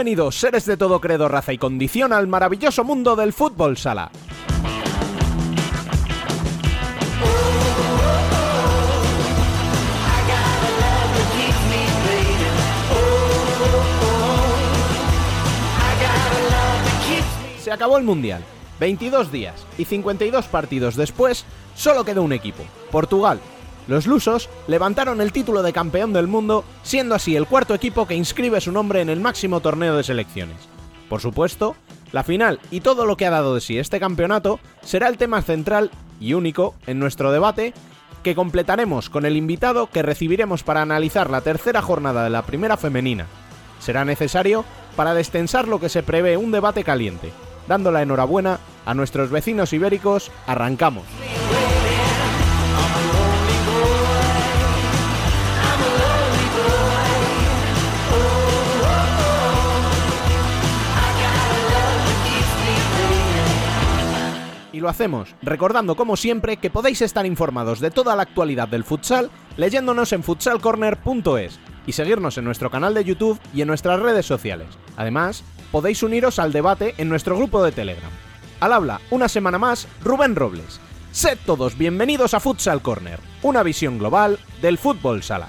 Bienvenidos, seres de todo credo, raza y condición, al maravilloso mundo del fútbol sala. Se acabó el Mundial. 22 días y 52 partidos después, solo quedó un equipo, Portugal. Los lusos levantaron el título de campeón del mundo, siendo así el cuarto equipo que inscribe su nombre en el máximo torneo de selecciones. Por supuesto, la final y todo lo que ha dado de sí este campeonato será el tema central y único en nuestro debate que completaremos con el invitado que recibiremos para analizar la tercera jornada de la primera femenina. Será necesario para destensar lo que se prevé un debate caliente. Dando la enhorabuena a nuestros vecinos ibéricos, arrancamos. Lo hacemos recordando como siempre que podéis estar informados de toda la actualidad del futsal leyéndonos en futsalcorner.es y seguirnos en nuestro canal de YouTube y en nuestras redes sociales. Además, podéis uniros al debate en nuestro grupo de Telegram. Al habla, una semana más, Rubén Robles. Sed todos bienvenidos a Futsal Corner, una visión global del fútbol sala.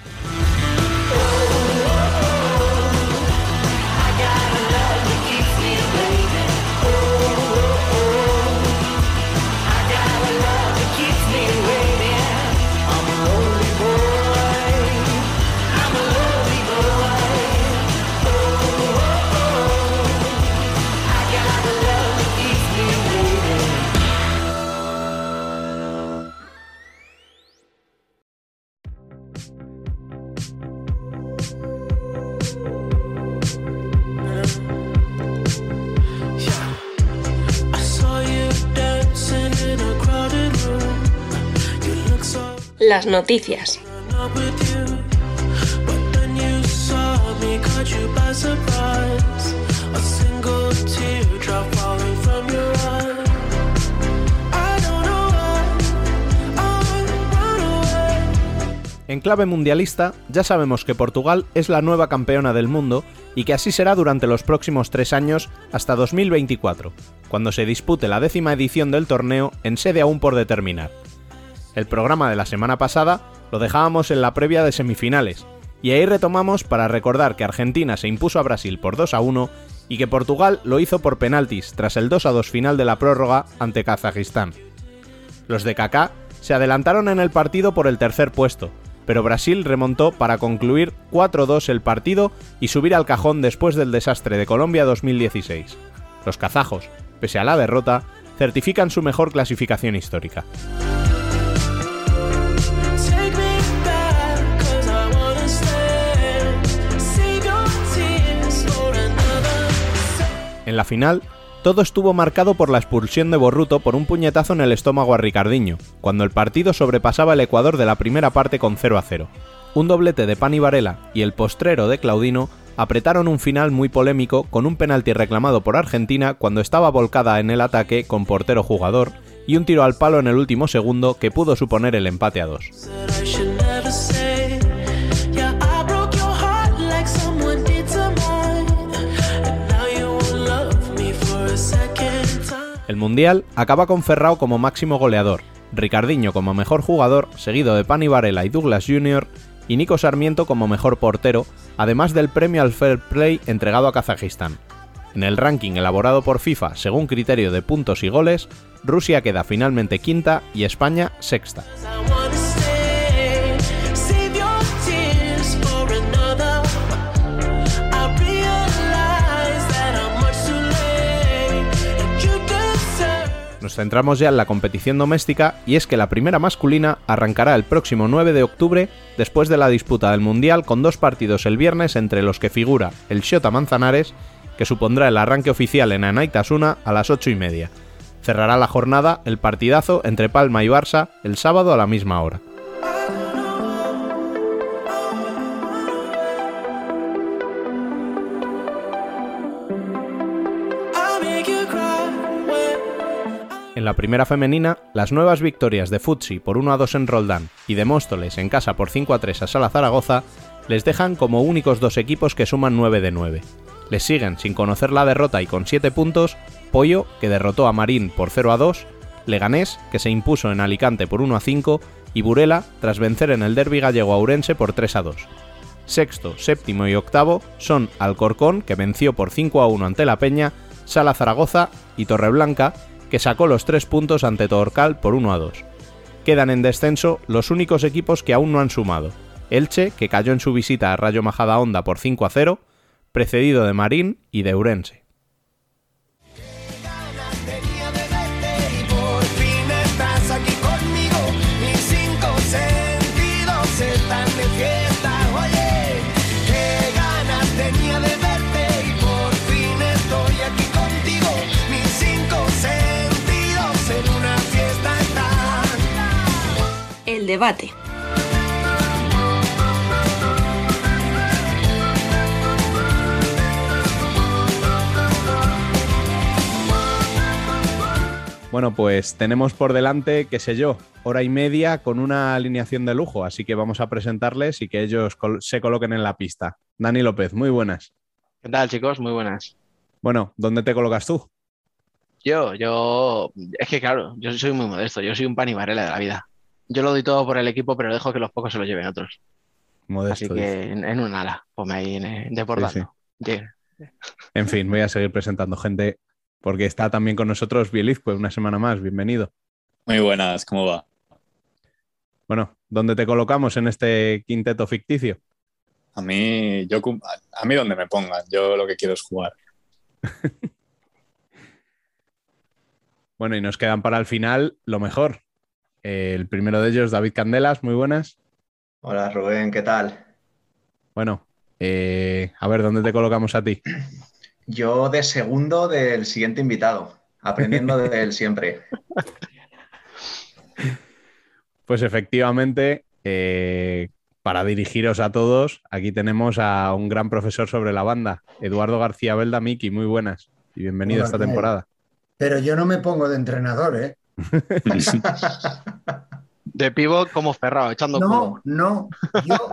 Las noticias. En clave mundialista, ya sabemos que Portugal es la nueva campeona del mundo y que así será durante los próximos tres años hasta 2024, cuando se dispute la décima edición del torneo en sede aún por determinar. El programa de la semana pasada lo dejábamos en la previa de semifinales, y ahí retomamos para recordar que Argentina se impuso a Brasil por 2 a 1 y que Portugal lo hizo por penaltis tras el 2 a 2 final de la prórroga ante Kazajistán. Los de Kaká se adelantaron en el partido por el tercer puesto, pero Brasil remontó para concluir 4-2 el partido y subir al cajón después del desastre de Colombia 2016. Los kazajos, pese a la derrota, certifican su mejor clasificación histórica. En la final, todo estuvo marcado por la expulsión de Borruto por un puñetazo en el estómago a Ricardiño, cuando el partido sobrepasaba el Ecuador de la primera parte con 0 a 0. Un doblete de Pani Varela y el postrero de Claudino apretaron un final muy polémico con un penalti reclamado por Argentina cuando estaba volcada en el ataque con portero jugador y un tiro al palo en el último segundo que pudo suponer el empate a dos. El Mundial acaba con Ferrao como máximo goleador, Ricardiño como mejor jugador, seguido de Pani Varela y Douglas Jr., y Nico Sarmiento como mejor portero, además del premio al Fair Play entregado a Kazajistán. En el ranking elaborado por FIFA según criterio de puntos y goles, Rusia queda finalmente quinta y España sexta. Nos centramos ya en la competición doméstica y es que la primera masculina arrancará el próximo 9 de octubre después de la disputa del Mundial con dos partidos el viernes entre los que figura el Shota Manzanares, que supondrá el arranque oficial en Anaitasuna a las 8 y media. Cerrará la jornada el partidazo entre Palma y Barça el sábado a la misma hora. En la primera femenina, las nuevas victorias de Futsi por 1 a 2 en Roldán y de Móstoles en casa por 5 a 3 a Sala Zaragoza les dejan como únicos dos equipos que suman 9 de 9. Les siguen, sin conocer la derrota y con 7 puntos, Pollo, que derrotó a Marín por 0 a 2, Leganés, que se impuso en Alicante por 1 a 5, y Burela, tras vencer en el derby gallego a Urense por 3 a 2. Sexto, séptimo y octavo son Alcorcón, que venció por 5 a 1 ante la Peña, Sala Zaragoza y Torreblanca, que sacó los 3 puntos ante Torcal por 1 a 2. Quedan en descenso los únicos equipos que aún no han sumado. Elche, que cayó en su visita a Rayo Majadahonda por 5 a 0, precedido de Marín y de Urense. Debate. Bueno, pues tenemos por delante, qué sé yo, hora y media con una alineación de lujo, así que vamos a presentarles y que ellos se coloquen en la pista. Dani López, muy buenas. ¿Qué tal, chicos? Muy buenas. Bueno, ¿dónde te colocas tú? Yo, yo, es que claro, yo soy muy modesto, yo soy un pan y varela de la vida. Yo lo doy todo por el equipo, pero dejo que los pocos se lo lleven otros. Modesto. Así que en, un ala, ponme ahí en, deportando. En fin, voy a seguir presentando gente porque está también con nosotros Bieliz, pues una semana más, bienvenido. Muy buenas, ¿cómo va? Bueno, ¿dónde te colocamos en este quinteto ficticio? A mí, yo, a mí donde me pongan, yo lo que quiero es jugar. bueno, y nos quedan para el final lo mejor. El primero de ellos, David Candelas, muy buenas. Hola Rubén, ¿qué tal? Bueno, eh, a ver, ¿dónde te colocamos a ti? Yo de segundo del siguiente invitado, aprendiendo de él siempre. Pues efectivamente, eh, para dirigiros a todos, aquí tenemos a un gran profesor sobre la banda, Eduardo García Belda Miki, muy buenas y bienvenido a esta temporada. Pero yo no me pongo de entrenador, ¿eh? de pivot como cerrado, echando No, no, yo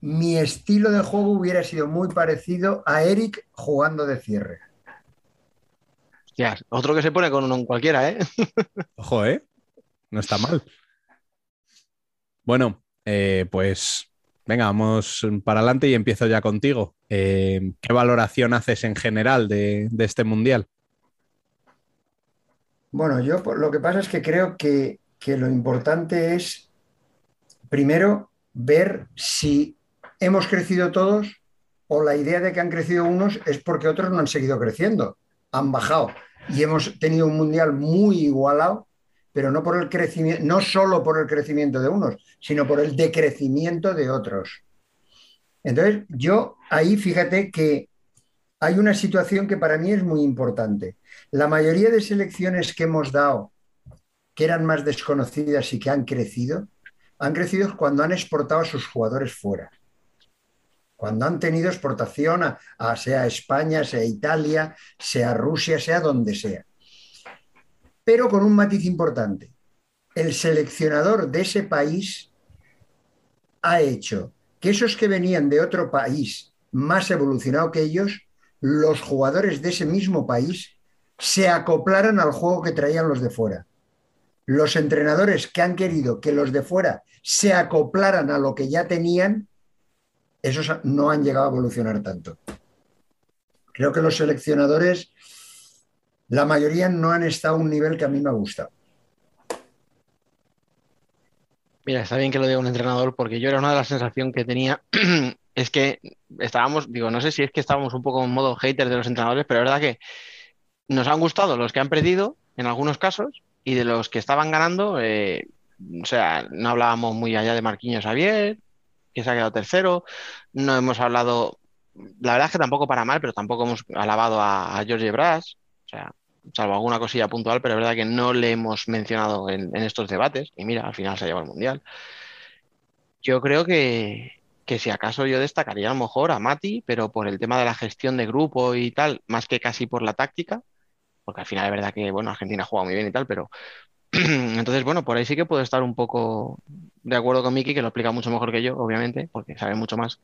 mi estilo de juego hubiera sido muy parecido a Eric jugando de cierre. otro que se pone con un cualquiera, ¿eh? Ojo, ¿eh? No está mal. Bueno, eh, pues venga, vamos para adelante y empiezo ya contigo. Eh, ¿Qué valoración haces en general de, este mundial? Bueno, yo lo que pasa es que creo que, que lo importante es, primero, ver si hemos crecido todos o la idea de que han crecido unos es porque otros no han seguido creciendo, han bajado y hemos tenido un mundial muy igualado, pero no por el crecimiento, no solo por el crecimiento de unos, sino por el decrecimiento de otros. Entonces, yo ahí fíjate que hay una situación que para mí es muy importante. La mayoría de selecciones que hemos dado, que eran más desconocidas y que han crecido, han crecido cuando han exportado a sus jugadores fuera cuando han tenido exportación a, sea España, sea Italia, sea Rusia, sea donde sea. Pero con un matiz importante. El seleccionador de ese país ha hecho que esos que venían de otro país más evolucionado que ellos, los jugadores de ese mismo país, se acoplaran al juego que traían los de fuera. Los entrenadores que han querido que los de fuera se acoplaran a lo que ya tenían, esos no han llegado a evolucionar tanto. Creo que los seleccionadores, la mayoría no han estado a un nivel que a mí me ha gustado. Mira, está bien que lo diga un entrenador porque yo era una de las sensaciones que tenía es que estábamos, digo, no sé si es que estábamos un poco en modo hater de los entrenadores, pero es verdad que nos han gustado los que han perdido en algunos casos y de los que estaban ganando, eh, o sea, no hablábamos muy allá de Marquinhos Javier, que se ha quedado tercero. No hemos hablado, la verdad es que tampoco para mal, pero tampoco hemos alabado a, George Brass, o sea, salvo alguna cosilla puntual, pero es verdad que no le hemos mencionado en, estos debates. Y mira, al final se ha llevado el mundial. Yo creo que, que si acaso yo destacaría a lo mejor a Mati, pero por el tema de la gestión de grupo y tal, más que casi por la táctica, porque al final es verdad que, bueno, Argentina juega muy bien y tal, pero Entonces, bueno, por ahí sí que puedo estar un poco de acuerdo con Miki, que lo explica mucho mejor que yo, obviamente, porque sabe mucho más.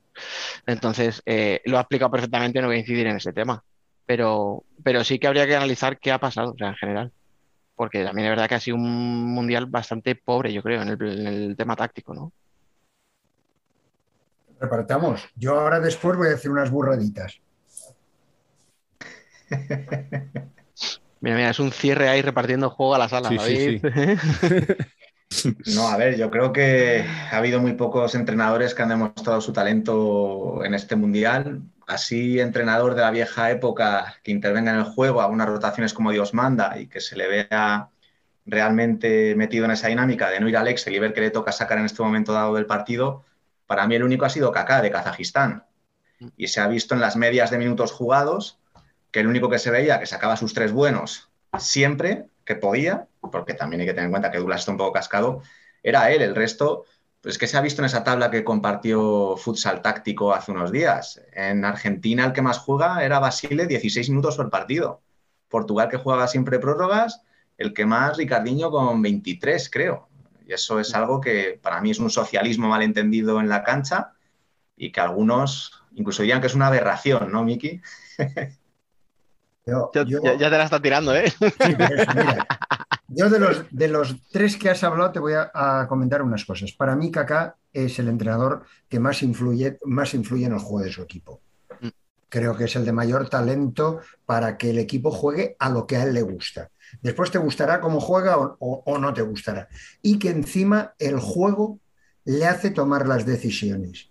Entonces, eh, lo ha explicado perfectamente, no voy a incidir en ese tema. Pero, pero sí que habría que analizar qué ha pasado, o sea, en general. Porque también es verdad que ha sido un mundial bastante pobre, yo creo, en el, en el tema táctico, ¿no? Repartamos. Yo ahora después voy a hacer unas burraditas. Mira, mira, es un cierre ahí repartiendo juego a la sala, Sí, sí, David. No, a ver, yo creo que ha habido muy pocos entrenadores que han demostrado su talento en este mundial. Así, entrenador de la vieja época que intervenga en el juego, haga unas rotaciones como Dios manda y que se le vea realmente metido en esa dinámica de no ir al Excel y ver qué le toca sacar en este momento dado del partido, para mí el único ha sido Kaká de Kazajistán. Y se ha visto en las medias de minutos jugados que el único que se veía que sacaba sus tres buenos siempre que podía, porque también hay que tener en cuenta que Douglas está un poco cascado, era él. El resto, pues que se ha visto en esa tabla que compartió Futsal Táctico hace unos días. En Argentina el que más juega era Basile, 16 minutos por partido. Portugal que jugaba siempre prórrogas, el que más Ricardinho con 23, creo. Y eso es algo que para mí es un socialismo malentendido en la cancha y que algunos incluso dirían que es una aberración, ¿no, Miki? Yo, Ya, yo- ya- ya te la está tirando, ¿eh? sí, mira, yo de los, de los tres que has hablado te voy a, a comentar unas cosas. Para mí, Kaká es el entrenador que más influye, más influye en el juego de su equipo. Mm. Creo que es el de mayor talento para que el equipo juegue a lo que a él le gusta. Después te gustará cómo juega o, o- o no te gustará. Y que encima el juego le hace tomar las decisiones.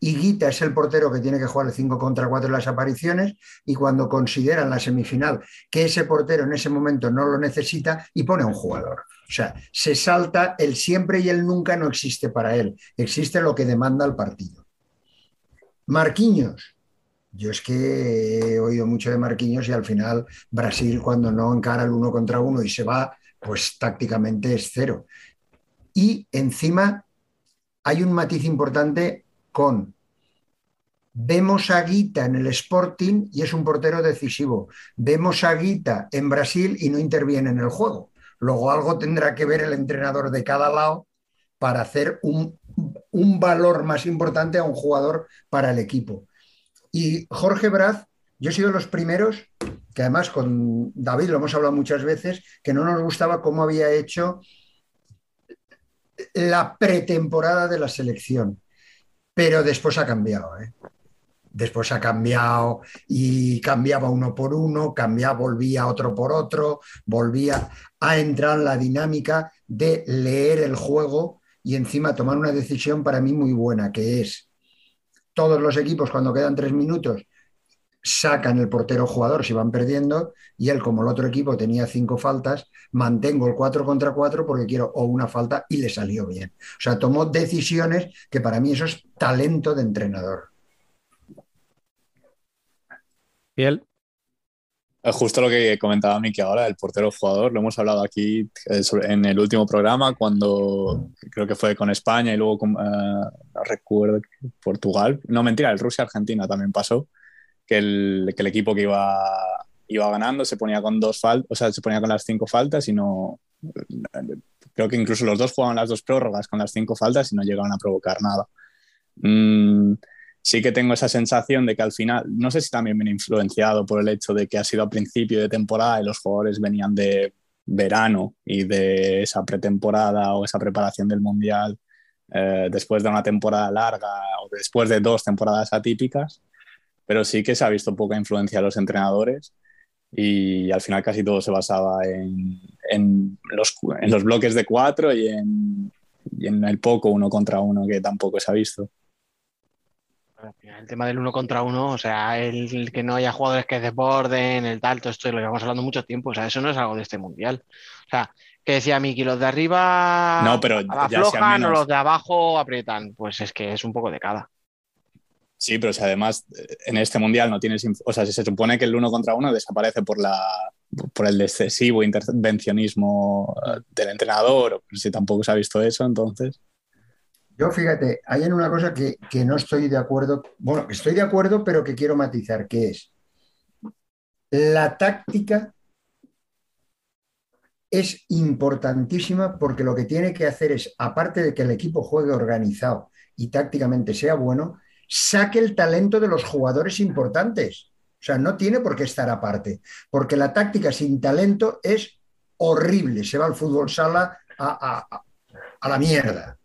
Y Guita es el portero que tiene que jugar el 5 contra 4 en las apariciones y cuando consideran la semifinal que ese portero en ese momento no lo necesita y pone a un jugador. O sea, se salta el siempre y el nunca no existe para él, existe lo que demanda el partido. Marquinhos. Yo es que he oído mucho de Marquinhos y al final Brasil cuando no encara el uno contra uno y se va, pues tácticamente es cero. Y encima hay un matiz importante con Vemos a Guita en el Sporting y es un portero decisivo. Vemos a Guita en Brasil y no interviene en el juego. Luego algo tendrá que ver el entrenador de cada lado para hacer un, valor más importante a un jugador para el equipo. Y Jorge Braz, yo he sido los primeros, que además con David lo hemos hablado muchas veces, que no nos gustaba cómo había hecho la pretemporada de la selección. Pero después ha cambiado, ¿eh? Después ha cambiado y cambiaba uno por uno, cambiaba, volvía otro por otro, volvía a entrar en la dinámica de leer el juego y encima tomar una decisión para mí muy buena, que es todos los equipos cuando quedan tres minutos sacan el portero jugador si van perdiendo y él como el otro equipo tenía cinco faltas, mantengo el 4 contra 4 porque quiero o una falta y le salió bien. O sea, tomó decisiones que para mí eso es talento de entrenador. Eh, Justo lo que comentaba Miki ahora, el portero jugador, lo hemos hablado aquí eh, en el último programa, cuando creo que fue con España y luego con, no recuerdo, Portugal. No, mentira, el Rusia-Argentina también pasó, que el, que el equipo que iba, iba ganando se ponía con dos faltas, o sea, se ponía con las cinco faltas y no. Creo que incluso los dos jugaban las dos prórrogas con las cinco faltas y no llegaban a provocar nada. Mm, sí que tengo esa sensación de que al final, no sé si también viene influenciado por el hecho de que ha sido a principio de temporada y los jugadores venían de verano y de esa pretemporada o esa preparación del Mundial eh, después de una temporada larga o después de dos temporadas atípicas, pero sí que se ha visto poca influencia de los entrenadores y al final casi todo se basaba en, en los, en los bloques de cuatro y en, y en el poco uno contra uno que tampoco se ha visto. El tema del uno contra uno, o sea, el, el que no haya jugadores que desborden, el tal, todo esto lo llevamos hablando mucho tiempo, o sea, eso no es algo de este mundial. O sea, que decía Miki, los de arriba No, pero ya aflojan o menos- los de abajo aprietan, pues es que es un poco de cada. Sí, pero si además eh, en este mundial no tienes, o sea, si se supone que el uno contra uno desaparece por la por el excesivo intervencionismo eh, del entrenador, o si tampoco se ha visto eso, entonces. Yo fíjate, hay en una cosa que, que no estoy de acuerdo, bueno, estoy de acuerdo, pero que quiero matizar, que es la táctica es importantísima porque lo que tiene que hacer es, aparte de que el equipo juegue organizado y tácticamente sea bueno, saque el talento de los jugadores importantes. O sea, no tiene por qué estar aparte, porque la táctica sin talento es horrible. Se va al fútbol sala a, la mierda.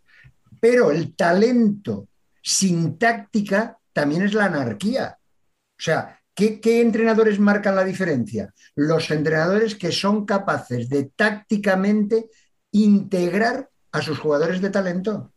Pero el talento sin táctica también es la anarquía. O sea, ¿Qué, entrenadores marcan la diferencia? Los entrenadores que son capaces de tácticamente integrar a sus jugadores de talento.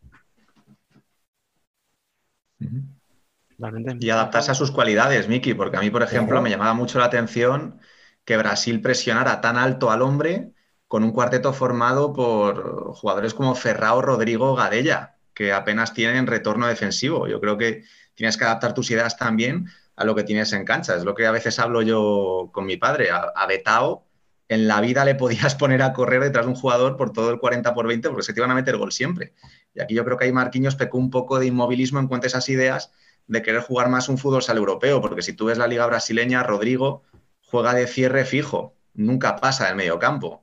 Y adaptarse a sus cualidades, Miki, porque a mí, por ejemplo, me llamaba mucho la atención que Brasil presionara tan alto al hombre con un cuarteto formado por jugadores como Ferrao, Rodrigo, Gadella, que apenas tienen retorno defensivo. Yo creo que tienes que adaptar tus ideas también a lo que tienes en cancha. Es lo que a veces hablo yo con mi padre. A, Betao, en la vida le podías poner a correr detrás de un jugador por todo el 40 por 20 porque se te iban a meter gol siempre. Y aquí yo creo que ahí Marquinhos pecó un poco de inmovilismo en cuanto a esas ideas de querer jugar más un fútbol sal europeo, porque si tú ves la liga brasileña, Rodrigo juega de cierre fijo, nunca pasa del medio campo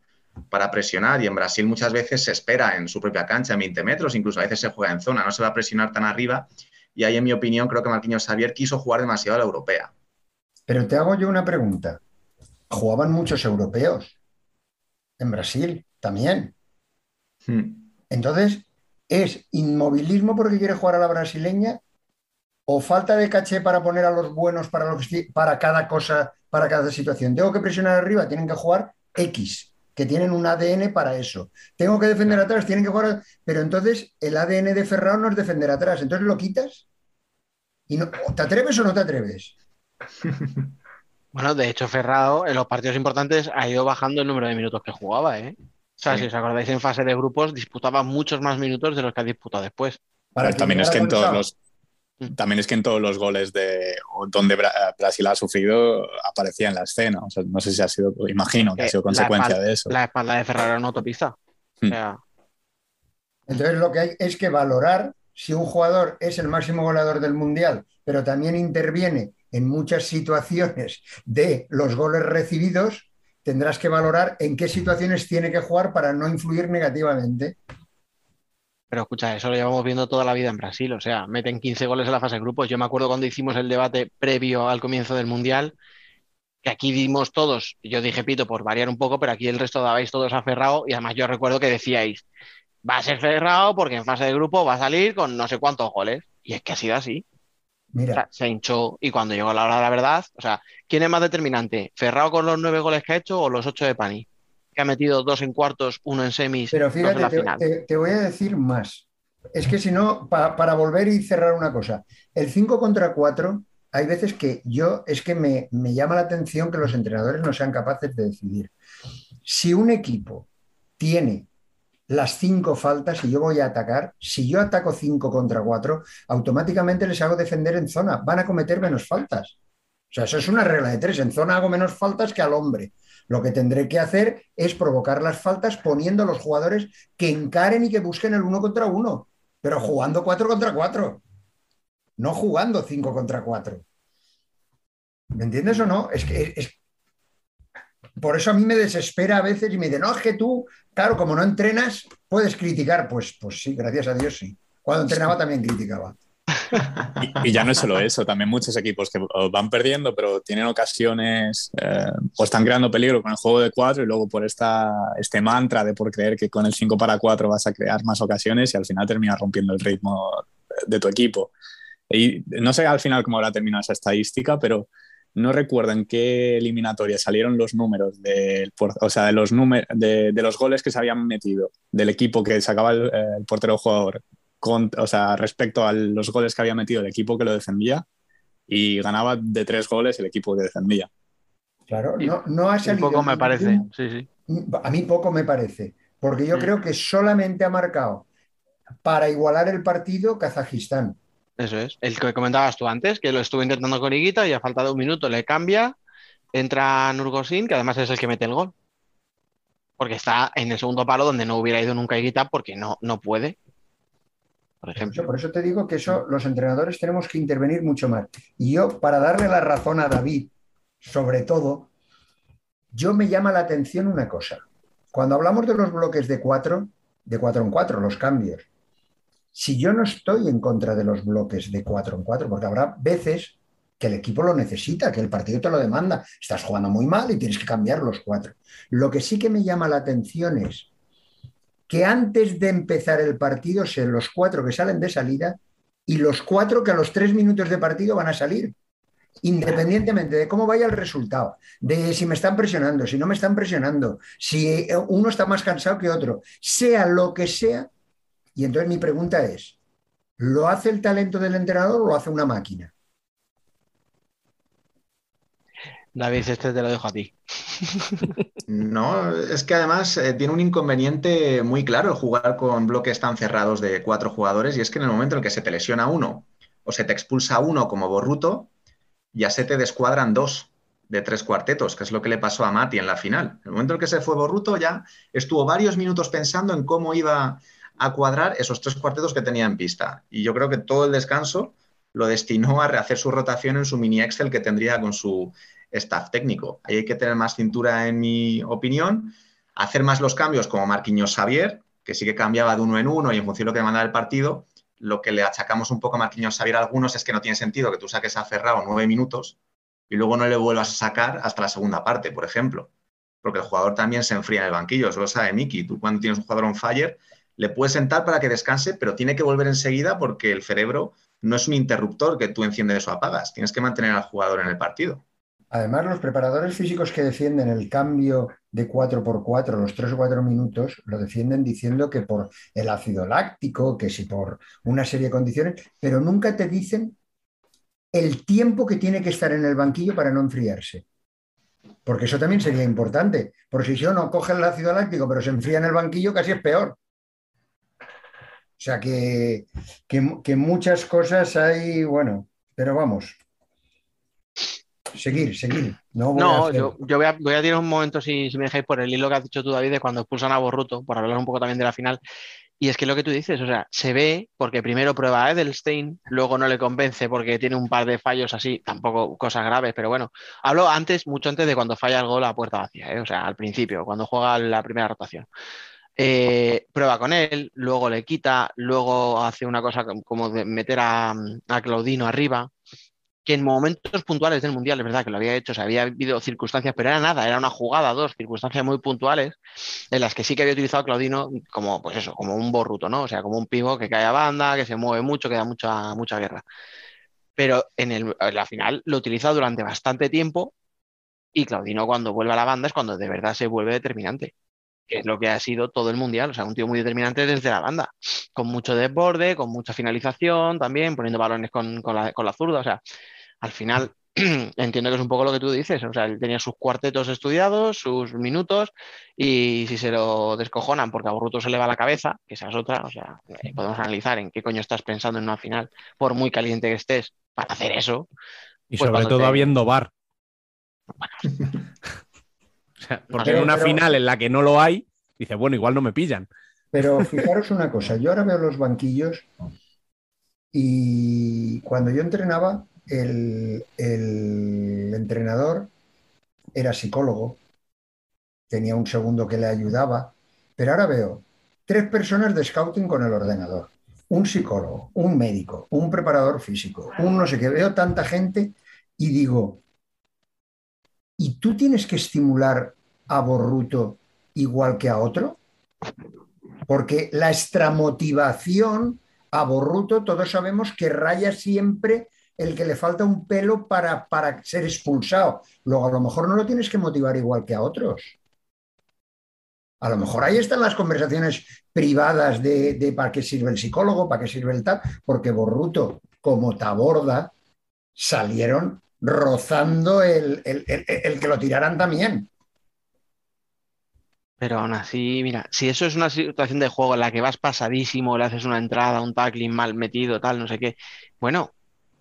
para presionar y en Brasil muchas veces se espera en su propia cancha, en 20 metros, incluso a veces se juega en zona, no se va a presionar tan arriba y ahí, en mi opinión, creo que Marquinhos Xavier quiso jugar demasiado a la europea. Pero te hago yo una pregunta. Jugaban muchos europeos en Brasil también. Hmm. Entonces, ¿es inmovilismo porque quiere jugar a la brasileña o falta de caché para poner a los buenos para, para cada cosa, para cada situación? Tengo que presionar arriba, tienen que jugar X, que tienen un ADN para eso. Tengo que defender atrás, tienen que jugar. Pero entonces el ADN de Ferrao no es defender atrás. Entonces lo quitas. Y no, ¿Te atreves o no te atreves? Bueno, de hecho, Ferrao en los partidos importantes ha ido bajando el número de minutos que jugaba, ¿eh? O sea, si os acordáis, en fase de grupos disputaba muchos más minutos de los que ha disputado después. también es que en todos los. También es que en todos los goles de donde Brasil ha sufrido aparecía en la escena. O sea, no sé si ha sido, imagino que ha sido consecuencia de eso. La espalda de Ferraro en autopista. Mm. Entonces lo que hay es que valorar si un jugador es el máximo goleador del Mundial, pero también interviene en muchas situaciones de los goles recibidos, tendrás que valorar en qué situaciones tiene que jugar para no influir negativamente. Pero escucha, eso lo llevamos viendo toda la vida en Brasil, o sea, meten 15 goles en la fase de grupos. Yo me acuerdo cuando hicimos el debate previo al comienzo del Mundial, que aquí dimos todos, yo dije Pito por variar un poco, pero aquí el resto dabais todos aferrado y además yo recuerdo que decíais, va a ser cerrado porque en fase de grupo va a salir con no sé cuántos goles. Y es que ha sido así. Mira. se hinchó y cuando llegó la hora de la verdad, o sea, ¿quién es más determinante? ¿Ferrado con los nueve goles que ha hecho o los ocho de Pani? Que ha metido dos en cuartos, uno en semis. Pero fíjate, te, voy a decir más. Es que si no, para volver y cerrar una cosa, el 5 contra 4, hay veces que yo, es que me, me llama la atención que los entrenadores no sean capaces de decidir. Si un equipo tiene las cinco faltas y yo voy a atacar, si yo ataco cinco contra cuatro, automáticamente les hago defender en zona. Van a cometer menos faltas. O sea, eso es una regla de tres. En zona hago menos faltas que al hombre. Lo que tendré que hacer es provocar las faltas poniendo a los jugadores que encaren y que busquen el uno contra uno, pero jugando cuatro contra cuatro, no jugando cinco contra cuatro. ¿Me entiendes o no? Es que es, por eso a mí me desespera a veces y me dice, no, es que tú, claro, como no entrenas, puedes criticar. Pues, pues sí, gracias a Dios sí. Cuando entrenaba también criticaba. Y, ya no es solo eso, también muchos equipos que van perdiendo, pero tienen ocasiones eh, o están creando peligro con el juego de cuatro y luego por esta, este mantra de por creer que con el 5 para 4 vas a crear más ocasiones y al final terminas rompiendo el ritmo de tu equipo. Y no sé al final cómo habrá terminado esa estadística, pero no recuerdo en qué eliminatoria salieron los números de, o sea, de los de, los goles que se habían metido del equipo que sacaba el, el portero jugador, con, o sea, respecto a los goles que había metido el equipo que lo defendía y ganaba de tres goles el equipo que defendía. Claro, no, no ha salido. Poco me parece, sí, sí. A mí poco me parece, porque yo mm. creo que solamente ha marcado para igualar el partido Kazajistán. Eso es. El que comentabas tú antes, que lo estuvo intentando con Higuita y a falta de un minuto le cambia, entra Nurgosin, que además es el que mete el gol. Porque está en el segundo palo donde no hubiera ido nunca Higuita porque no, no puede. Por ejemplo. Por eso te digo que eso los entrenadores tenemos que intervenir mucho más. Y yo, para darle la razón a David, sobre todo, yo me llama la atención una cosa. cuando hablamos de los bloques de cuatro, de cuatro en cuatro, los cambios, si yo no estoy en contra de los bloques de cuatro en cuatro, porque habrá veces que el equipo lo necesita, que el partido te lo demanda, estás jugando muy mal y tienes que cambiar los cuatro. Lo que sí que me llama la atención es que antes de empezar el partido sean los cuatro que salen de salida y los cuatro que a los tres minutos de partido van a salir, independientemente de cómo vaya el resultado, de si me están presionando, si no me están presionando, si uno está más cansado que otro, sea lo que sea. Y entonces mi pregunta es, ¿lo hace el talento del entrenador o lo hace una máquina? David, este te lo dejo a ti. No, es que además eh, tiene un inconveniente muy claro el jugar con bloques tan cerrados de cuatro jugadores y es que en el momento en que se te lesiona uno o se te expulsa uno como Borruto, ya se te descuadran dos de tres cuartetos, que es lo que le pasó a Mati en la final. En el momento en que se fue Borruto ya estuvo varios minutos pensando en cómo iba a cuadrar esos tres cuartetos que tenía en pista. Y yo creo que todo el descanso lo destinó a rehacer su rotación en su mini Excel que tendría con su staff técnico. Ahí hay que tener más cintura, en mi opinión, hacer más los cambios como Marquinhos Xavier, que sí que cambiaba de uno en uno y en función de lo que mandaba el partido. Lo que le achacamos un poco a Marquinhos Xavier a algunos es que no tiene sentido que tú saques a Ferrao nueve minutos y luego no le vuelvas a sacar hasta la segunda parte, por ejemplo. Porque el jugador también se enfría en el banquillo, eso lo sabe Miki. Tú cuando tienes un jugador on fire, le puedes sentar para que descanse, pero tiene que volver enseguida porque el cerebro no es un interruptor que tú enciendes o apagas. Tienes que mantener al jugador en el partido. Además, los preparadores físicos que defienden el cambio de 4x4, los 3 o 4 minutos, lo defienden diciendo que por el ácido láctico, que si por una serie de condiciones, pero nunca te dicen el tiempo que tiene que estar en el banquillo para no enfriarse. Porque eso también sería importante. Porque si yo no coge el ácido láctico, pero se enfría en el banquillo, casi es peor. O sea que, que muchas cosas hay, bueno, pero vamos, seguir, seguir. No, yo, voy, a, tirar un momento, si, me dejáis, por el hilo que has dicho tú, David, de cuando expulsan a Borruto, por hablar un poco también de la final. Y es que lo que tú dices, o sea, se ve porque primero prueba a Edelstein, luego no le convence porque tiene un par de fallos así, tampoco cosas graves, pero bueno, hablo antes, mucho antes de cuando falla el gol a puerta vacía, ¿eh? o sea, al principio, cuando juega la primera rotación. Eh, prueba con él, luego le quita, luego hace una cosa como de meter a, a Claudino arriba, que en momentos puntuales del Mundial, es verdad que lo había hecho, o había habido circunstancias, pero era nada, era una jugada, dos circunstancias muy puntuales, en las que sí que había utilizado a Claudino como, pues eso, como un borruto, ¿no? O sea, como un pivo que cae a banda, que se mueve mucho, que da mucha, mucha guerra. Pero en, el, la final lo utiliza durante bastante tiempo y Claudino cuando vuelve a la banda es cuando de verdad se vuelve determinante que es lo que ha sido todo el mundial, o sea, un tío muy determinante desde la banda, con mucho desborde, con mucha finalización también, poniendo balones con, con, la, con la zurda, o sea, al final entiendo que es un poco lo que tú dices, o sea, él tenía sus cuartetos estudiados, sus minutos, y si se lo descojonan porque a Borruto se le va la cabeza, que esa es otra, o sea, eh, podemos analizar en qué coño estás pensando en una final, por muy caliente que estés, para hacer eso. Y pues sobre todo habiendo bar. porque en una final en la que no lo hay, dice, bueno, igual no me pillan. Pero fijaros una cosa, yo ahora veo los banquillos y cuando yo entrenaba, el, entrenador era psicólogo, tenía un segundo que le ayudaba, pero ahora veo tres personas de scouting con el ordenador, un psicólogo, un médico, un preparador físico, un no sé qué, veo tanta gente y digo, ¿y tú tienes que estimular a Borruto igual que a otro? Porque la extramotivación a Borruto, todos sabemos que raya siempre el que le falta un pelo para, para ser expulsado. Luego, a lo mejor no lo tienes que motivar igual que a otros. A lo mejor ahí están las conversaciones privadas de, para qué sirve el psicólogo, para qué sirve el tal, porque Borruto, como Taborda, salieron rozando el, el, que lo tiraran también. Pero aún así, mira, si eso es una situación de juego en la que vas pasadísimo, le haces una entrada, un tackling mal metido, tal, no sé qué, bueno,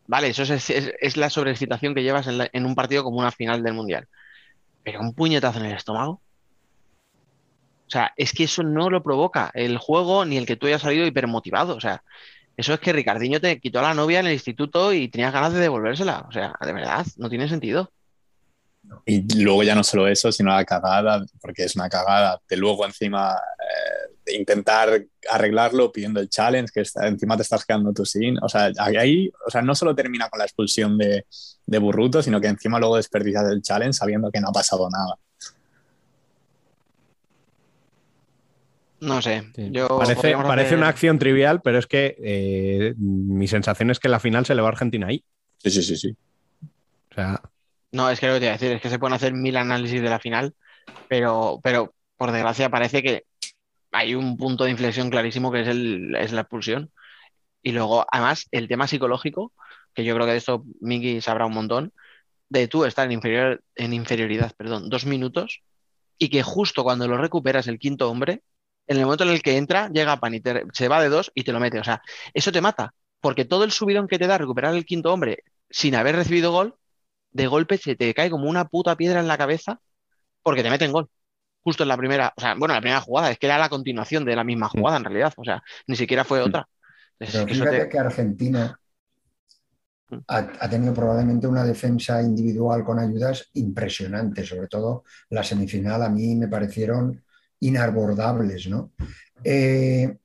Vale, eso es, la sobreexcitación que llevas en, un partido como una final del Mundial. Pero un puñetazo en el estómago. O sea, es que eso no lo provoca el juego ni el que tú hayas salido hipermotivado. O sea, eso es que Ricardiño te quitó a la novia en el instituto y tenías ganas de devolvérsela. O sea, de verdad, no tiene sentido. Y luego ya no solo eso, sino la cagada, porque es una cagada, de luego encima eh, intentar arreglarlo pidiendo el challenge, que está, encima te estás quedando tú sin. O sea, ahí, o sea, no solo termina con la expulsión de, de Burruto, sino que encima luego desperdicias el challenge sabiendo que no ha pasado nada. No sé. Sí. Yo Parece, parece hacer- una acción trivial, pero es que eh, mi sensación es que la final se le va a Argentina ahí. Sí, sí, sí, sí. O sea, No, es que lo que te iba a decir es que se pueden hacer mil análisis de la final, pero, pero por desgracia parece que hay un punto de inflexión clarísimo que es, el, es la expulsión. Y luego, además, el tema psicológico, que yo creo que de esto Miki sabrá un montón, de tú estar en, inferior, en inferioridad, perdón, dos minutos, y que justo cuando lo recuperas el quinto hombre, en el momento en el que entra, llega Pani, te- se va de dos y te lo mete. O sea, eso te mata, porque todo el subidón que te da recuperar el quinto hombre sin haber recibido gol, de golpe se te cae como una puta piedra en la cabeza porque te meten gol. Justo en la primera, o sea, bueno, la primera jugada, es que era la continuación de la misma jugada en realidad, o sea, ni siquiera fue otra. Pero fíjate te- que Argentina ha, ha tenido probablemente una defensa individual con ayudas impresionante, sobre todo la semifinal a mí me parecieron inabordables, ¿no? Eh,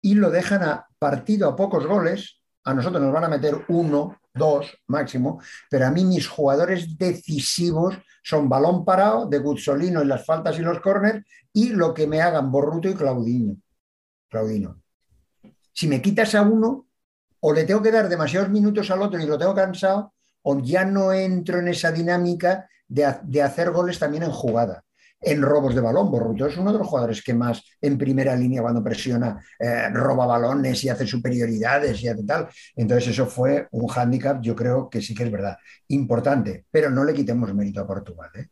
y lo dejan a partido a pocos goles, a nosotros nos van a meter uno, dos máximo, pero a mí mis jugadores decisivos son balón parado de Guzzolino en las faltas y los córneres y lo que me hagan Borruto y Claudino. Claudino. Si me quitas a uno, o le tengo que dar demasiados minutos al otro y lo tengo cansado, o ya no entro en esa dinámica de, de hacer goles también en jugada. En robos de balón, Borruto es uno de los jugadores que más en primera línea cuando presiona eh, roba balones y hace superioridades y hace tal. Entonces eso fue un hándicap, yo creo que sí que es verdad, importante, pero no le quitemos mérito a Portugal. ¿eh?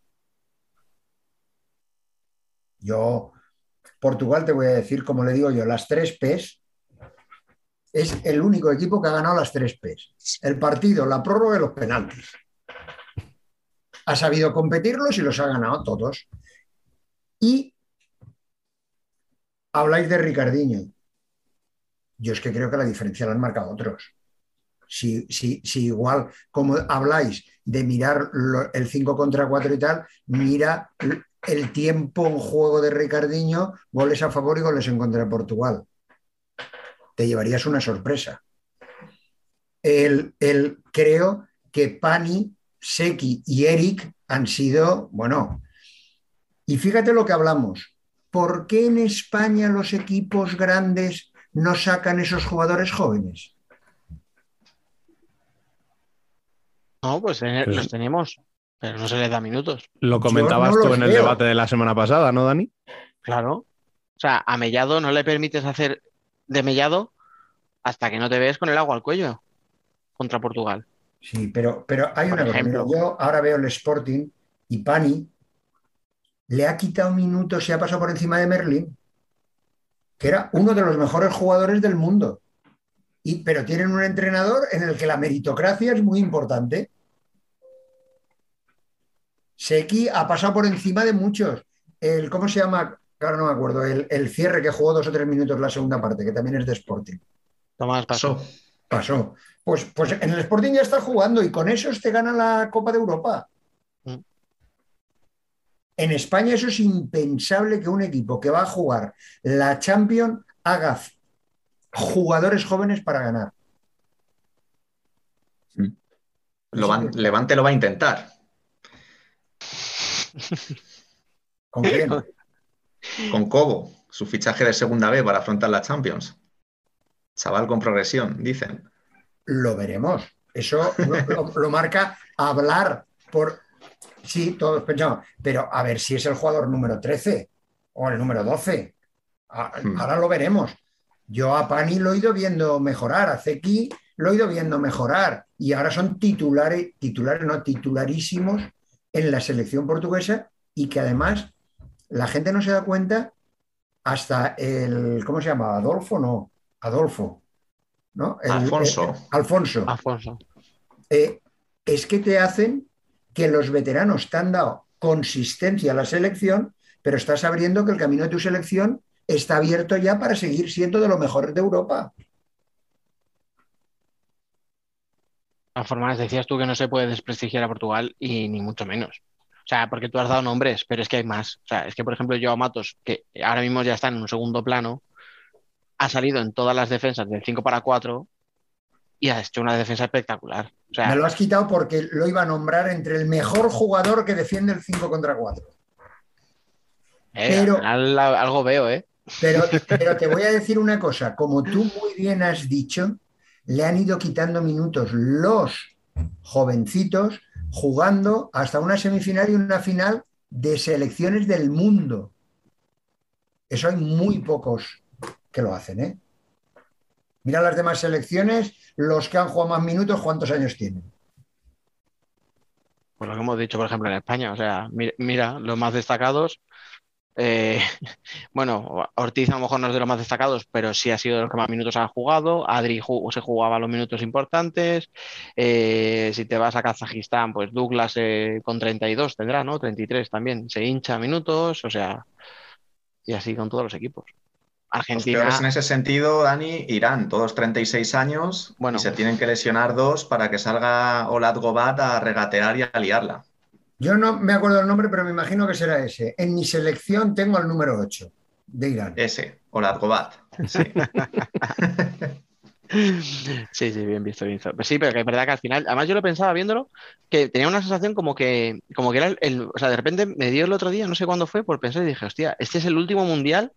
Yo, Portugal te voy a decir, como le digo yo, las tres P's es el único equipo que ha ganado las tres P's. El partido, la prórroga y los penaltis. Ha sabido competirlos y los ha ganado todos. Y habláis de Ricardinho. Yo es que creo que la diferencia la han marcado otros. Si, si, si igual, como habláis de mirar el 5 contra 4 y tal, mira el tiempo en juego de Ricardinho, goles a favor y goles en contra de Portugal te llevarías una sorpresa. El, el- creo que Pani, Seki y Eric han sido, bueno, y fíjate lo que hablamos. ¿Por qué en España los equipos grandes no sacan esos jugadores jóvenes? No, pues, eh, Pues- los tenemos, pero no se les da minutos. lo comentabas no tú en el veo. debate de la semana pasada, ¿no, Dani? Claro. O sea, a Mellado no le permites hacer de Mellado hasta que no te ves con el agua al cuello contra Portugal. Sí, pero, pero hay Por una cosa. yo ahora veo el Sporting y Pani le ha quitado minutos y ha pasado por encima de Merlin, que era uno de los mejores jugadores del mundo. Y, pero tienen un entrenador en el que la meritocracia es muy importante. Seki ha pasado por encima de muchos. El, ¿Cómo se llama? Claro, no me acuerdo. El, el cierre que jugó dos o tres minutos la segunda parte, que también es de Sporting. Tomás pasó. Pasó. Pasó. Pues, pues en el Sporting ya está jugando y con esos te gana la Copa de Europa. En España eso es impensable que un equipo que va a jugar la Champions haga jugadores jóvenes para ganar. Lo Levante lo va a intentar. ¿Con quién? Con Cobo, su fichaje de segunda B para afrontar la Champions. Chaval con progresión, dicen. Lo veremos. Eso lo, lo- lo marca hablar por... Sí, todos pensamos, pero a ver si es el jugador número 13 o el número 12. A- Hmm. Ahora lo veremos. Yo a Pani lo he ido viendo mejorar, a Zeki lo he ido viendo mejorar y ahora son titulares, titulares no, titularísimos en la selección portuguesa y que además la gente no se da cuenta hasta el, ¿cómo se llama? Adolfo, no, Adolfo, ¿no? El- Alfonso. el- Alfonso. Alfonso. Eh, es que te hacen que los veteranos te han dado consistencia a la selección, pero estás abriendo que el camino de tu selección está abierto ya para seguir siendo de lo mejor de Europa. Todas formas, decías tú que no se puede desprestigiar a Portugal y ni mucho menos. O sea, porque tú has dado nombres, pero es que hay más. O sea, es que, por ejemplo, Joao Matos, que ahora mismo ya está en un segundo plano, ha salido en todas las defensas del 5 para 4 y ha hecho una defensa espectacular. O sea, Me lo has quitado porque lo iba a nombrar entre el mejor jugador que defiende el 5 contra 4. eh, pero- al algo veo, ¿eh? Pero, pero te voy a decir una cosa, como tú muy bien has dicho, le han ido quitando minutos los jovencitos jugando hasta una semifinal y una final de selecciones del mundo. Eso hay muy pocos que lo hacen, ¿eh? Mira las demás selecciones, los que han jugado más minutos, ¿cuántos años tienen? Pues lo que hemos dicho, por ejemplo, en España. O sea, mi- mira, los más destacados. eh, bueno, Ortiz a lo mejor no es de los más destacados, pero sí ha sido de los que más minutos ha jugado. Adri se jugaba los minutos importantes. Eh, si te vas a Kazajistán, pues Douglas eh, con 32 tendrá, ¿no? 33 también. Se hincha minutos, o sea, y así con todos los equipos. Los Argentina. peores en ese sentido, Dani, Irán, todos 36 años Bueno. y se tienen que lesionar dos para que salga Olad Gobat a regatear y a liarla. Yo no me acuerdo el nombre, pero me imagino que será ese. En mi selección tengo el número 8 de Irán. Ese, Olad Gobat. Sí. Sí, sí, bien visto, bien visto. Pues sí, pero que es verdad que al final, además yo lo pensaba viéndolo, que tenía una sensación como que, como que era el, el- o sea, de repente me dio el otro día, no sé cuándo fue, por pensar y dije, hostia, este es el último mundial,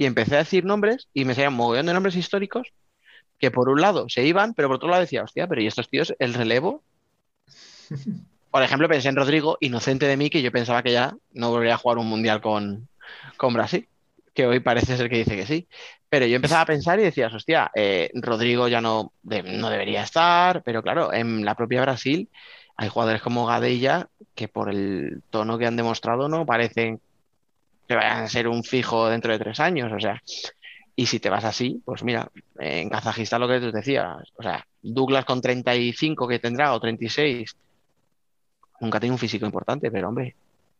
y empecé a decir nombres, y me salían un mogollón de nombres históricos, que por un lado se iban, pero por otro lado decía, hostia, pero ¿y estos tíos, el relevo? Por ejemplo, pensé en Rodrigo, inocente de mí, que yo pensaba que ya no volvería a jugar un mundial con, con Brasil, que hoy parece ser que dice que sí. Pero yo empezaba a pensar y decías, hostia, eh, Rodrigo ya no, de- no debería estar, pero claro, en la propia Brasil hay jugadores como Gadella que por el tono que han demostrado no parecen que vayan a ser un fijo dentro de tres años, o sea, y si te vas así, pues mira, en Kazajistán lo que tú decías, o sea, Douglas con 35 que tendrá o 36, nunca tiene un físico importante, pero hombre,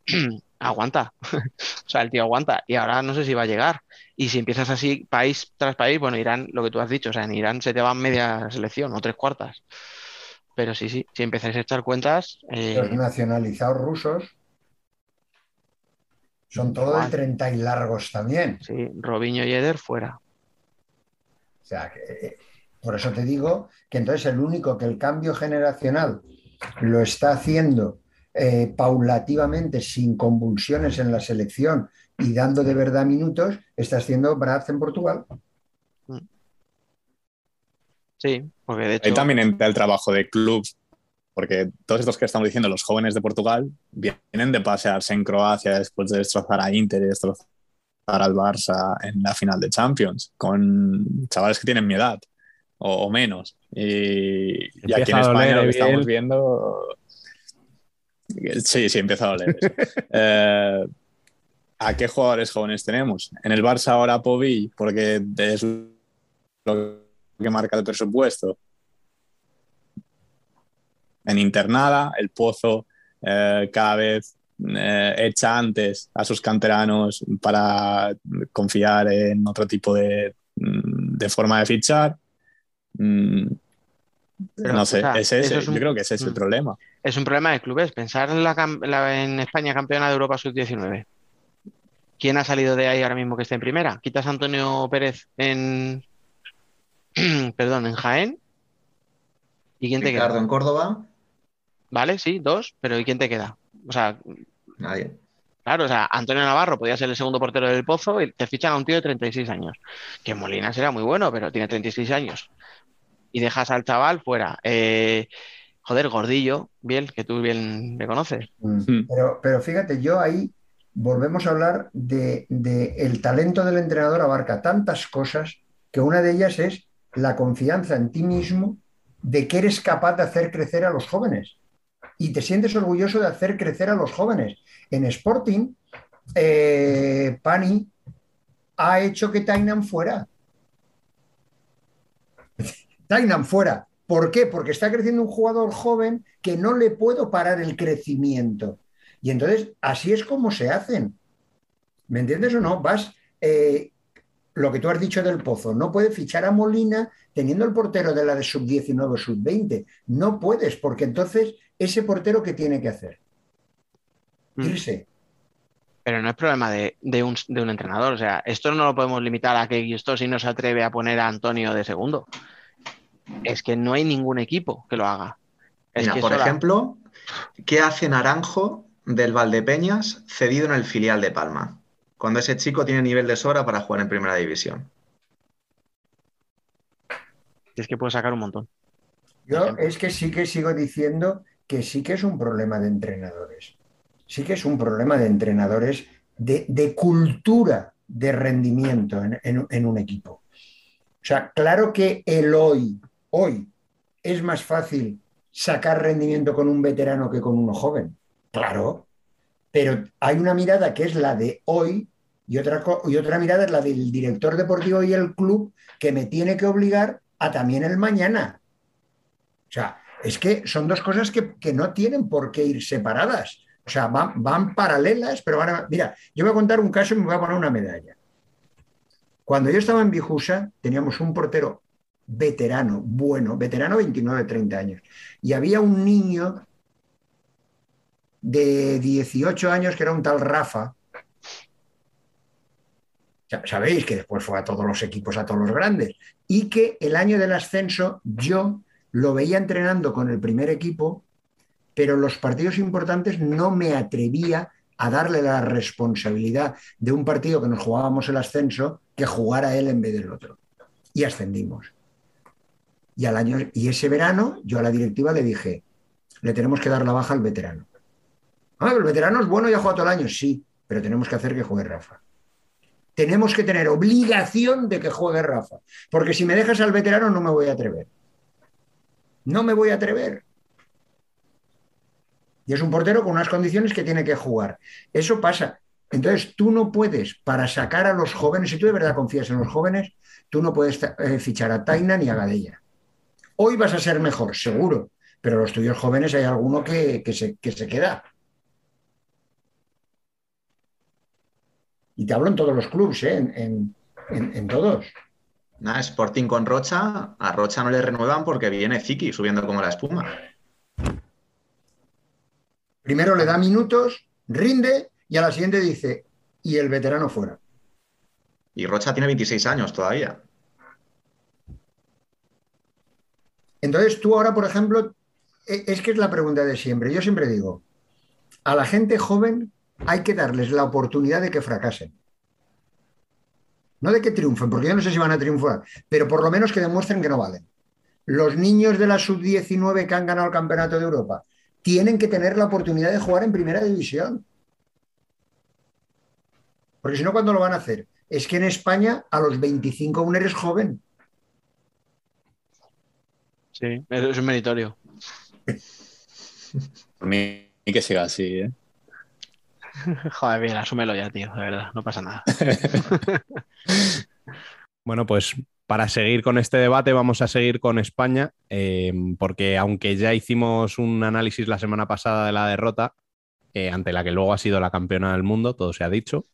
aguanta, o sea, el tío aguanta y ahora no sé si va a llegar. Y si empiezas así país tras país, bueno, Irán, lo que tú has dicho, o sea, en Irán se te va media selección o tres cuartas. Pero sí, sí, si empezáis a echar cuentas, eh, Los nacionalizados rusos son todos de Igual. 30 y largos también. sí, Robinho y Eder fuera. O sea, que, eh, por eso te digo que entonces el único que el cambio generacional lo está haciendo eh, paulativamente, sin convulsiones en la selección y dando de verdad minutos, está haciendo Braz en Portugal. Sí, porque de Ahí hecho, también entra el trabajo de clubs, porque todos estos que estamos diciendo, los jóvenes de Portugal, vienen de pasearse en Croacia después de destrozar a Inter y destrozar al Barça en la final de Champions, con chavales que tienen mi edad o, o menos. Y, y aquí en España lo que eh, estamos viendo... Sí, sí, empieza a doler. eso. Eh, ¿A qué jugadores jóvenes tenemos? En el Barça ahora Povi, porque es lo que marca el presupuesto. En internada, el Pozo eh, cada vez eh, echa antes a sus canteranos para confiar en otro tipo de, mm, de forma de fichar. Mm, Pero, no sé, o sea, es ese, es un- yo creo que ese es el Mm. problema. es un problema de clubes. Pensar en, la, cam- la- en España campeona de Europa sub-19. ¿Quién ha salido de ahí ahora mismo que esté en primera? ¿Quitas a Antonio Pérez en, perdón, en Jaén? ¿Y quién te queda? Ricardo en Córdoba, Vale, sí, dos, pero ¿y quién te queda? O sea, nadie. claro, o sea, Antonio Navarro podía ser el segundo portero del Pozo y te fichan a un tío de 36 años. Que Molina será muy bueno, pero tiene 36 años. Y dejas al chaval fuera. Eh, joder, Gordillo, bien, que tú bien le conoces. Mm. Pero, pero fíjate, yo ahí volvemos a hablar de, de el talento del entrenador abarca tantas cosas que una de ellas es la confianza en ti mismo de que eres capaz de hacer crecer a los jóvenes. Y te sientes orgulloso de hacer crecer a los jóvenes. En Sporting, eh, Pani ha hecho que Tainan fuera. Tainan fuera. ¿Por qué? Porque está creciendo un jugador joven que no le puedo parar el crecimiento. Y entonces, así es como se hacen. ¿Me entiendes o no? Vas, eh, lo que tú has dicho del Pozo, no puedes fichar a Molina teniendo el portero de la de sub-19 o sub-20. No puedes, porque entonces ese portero, ¿qué tiene que hacer? Mm. irse. Pero no es problema de, de un, de un entrenador. O sea, esto no lo podemos limitar a que Gustosi no se atreve a poner a Antonio de segundo. Es que no hay ningún equipo que lo haga. Es Mira, que por sola- ejemplo, ¿qué hace Naranjo del Valdepeñas cedido en el filial de Palma? Cuando ese chico tiene nivel de sobra para jugar en primera división. es que puede sacar un montón. Yo es que sí que sigo diciendo que sí que es un problema de entrenadores. Sí que es un problema de entrenadores de, cultura de rendimiento en, en- un equipo. O sea, claro que el hoy, hoy, es más fácil sacar rendimiento con un veterano que con uno joven. Claro. Pero hay una mirada que es la de hoy y otra, y otra mirada es la del director deportivo y el club que me tiene que obligar a también el mañana. O sea, es que son dos cosas que, que no tienen por qué ir separadas. O sea, van, van paralelas, pero van a... Mira, yo voy a contar un caso y me voy a poner una medalla. Cuando yo estaba en Bijusa, teníamos un portero veterano, bueno, veterano 29, 30 años, y había un niño de 18 años que era un tal Rafa. Sabéis que después fue a todos los equipos, a todos los grandes, y que el año del ascenso yo lo veía entrenando con el primer equipo, pero los partidos importantes no me atrevía a darle la responsabilidad de un partido que nos jugábamos el ascenso que jugara él en vez del otro. Y ascendimos. Y, al año, y ese verano yo a la directiva le dije, le tenemos que dar la baja al veterano. Ah, el veterano es bueno y ha jugado todo el año, sí, pero tenemos que hacer que juegue Rafa. Tenemos que tener obligación de que juegue Rafa, porque si me dejas al veterano no me voy a atrever. No me voy a atrever. Y es un portero con unas condiciones que tiene que jugar. Eso pasa. Entonces, tú no puedes, para sacar a los jóvenes, si tú de verdad confías en los jóvenes, tú no puedes eh, fichar a Taina ni a Gadella. Hoy vas a ser mejor, seguro, pero los tuyos jóvenes hay alguno que, que, se, que se queda. Y te hablo en todos los clubes, ¿eh? en, en, en, en todos. Nada, Sporting con Rocha, a Rocha no le renuevan porque viene Ziki subiendo como la espuma. Primero le da minutos, rinde y a la siguiente dice, y el veterano fuera. Y Rocha tiene 26 años todavía. Entonces tú ahora, por ejemplo, e, es que es la pregunta de siempre. Yo siempre digo, a la gente joven hay que darles la oportunidad de que fracasen. No de que triunfen, porque yo no sé si van a triunfar, pero por lo menos que demuestren que no valen. Los niños de la sub-19 que han ganado el Campeonato de Europa tienen que tener la oportunidad de jugar en primera división. Porque si no, ¿cuándo lo van a hacer? Es que en España a los 25 aún eres joven. Sí, eso es un meritorio. Por mí que siga así, ¿eh? Joder, bien, asúmelo ya, tío, de verdad, no pasa nada. Bueno, pues para seguir con este debate vamos a seguir con España, eh, porque aunque ya hicimos un análisis la semana pasada de la derrota, eh, ante la que luego ha sido la campeona del mundo, todo se ha dicho,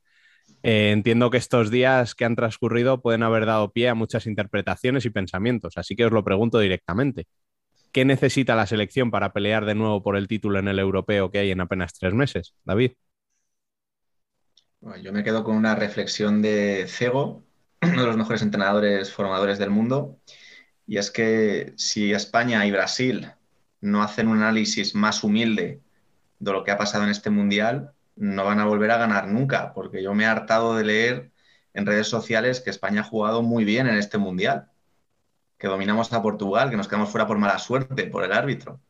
eh, entiendo que estos días que han transcurrido pueden haber dado pie a muchas interpretaciones y pensamientos, así que os lo pregunto directamente. ¿Qué necesita la selección para pelear de nuevo por el título en el europeo que hay en apenas tres meses? David. Bueno, yo me quedo con una reflexión de Cego, uno de los mejores entrenadores formadores del mundo, y es que si España y Brasil no hacen un análisis más humilde de lo que ha pasado en este mundial, no van a volver a ganar nunca, porque yo me he hartado de leer en redes sociales que España ha jugado muy bien en este mundial, que dominamos a Portugal, que nos quedamos fuera por mala suerte, por el árbitro.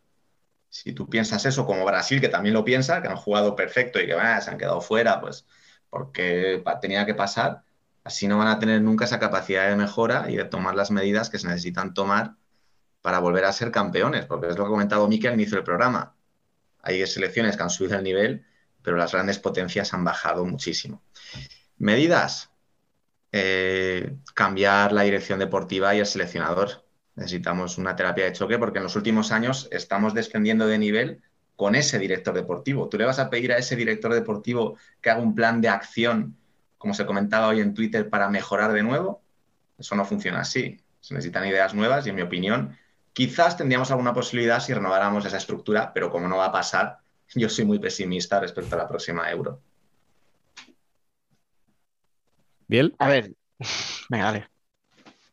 Si tú piensas eso como Brasil, que también lo piensa, que han jugado perfecto y que bah, se han quedado fuera, pues porque tenía que pasar, así no van a tener nunca esa capacidad de mejora y de tomar las medidas que se necesitan tomar para volver a ser campeones, porque es lo que ha comentado Miki al inicio del programa. Hay selecciones que han subido el nivel, pero las grandes potencias han bajado muchísimo. Medidas. Eh, cambiar la dirección deportiva y el seleccionador. Necesitamos una terapia de choque porque en los últimos años estamos descendiendo de nivel con ese director deportivo. Tú le vas a pedir a ese director deportivo que haga un plan de acción, como se comentaba hoy en Twitter, para mejorar de nuevo. Eso no funciona así. Se necesitan ideas nuevas y, en mi opinión, quizás tendríamos alguna posibilidad si renováramos esa estructura, pero como no va a pasar, yo soy muy pesimista respecto a la próxima Euro. ¿Bien? A ver, venga, dale.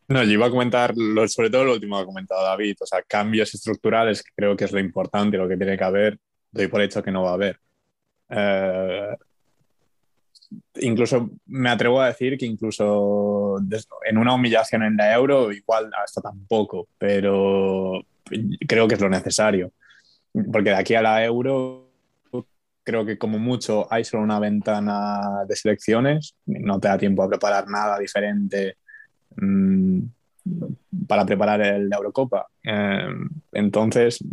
No, yo iba a comentar lo- sobre todo lo último que ha comentado David, o sea, cambios estructurales que creo que es lo importante, lo que tiene que haber, doy por hecho que no va a haber. Eh, incluso me atrevo a decir que incluso en una humillación en la euro, igual hasta tampoco, pero creo que es lo necesario. Porque de aquí a la euro, creo que como mucho hay solo una ventana de selecciones, no te da tiempo a preparar nada diferente para preparar la Eurocopa. Eh, entonces,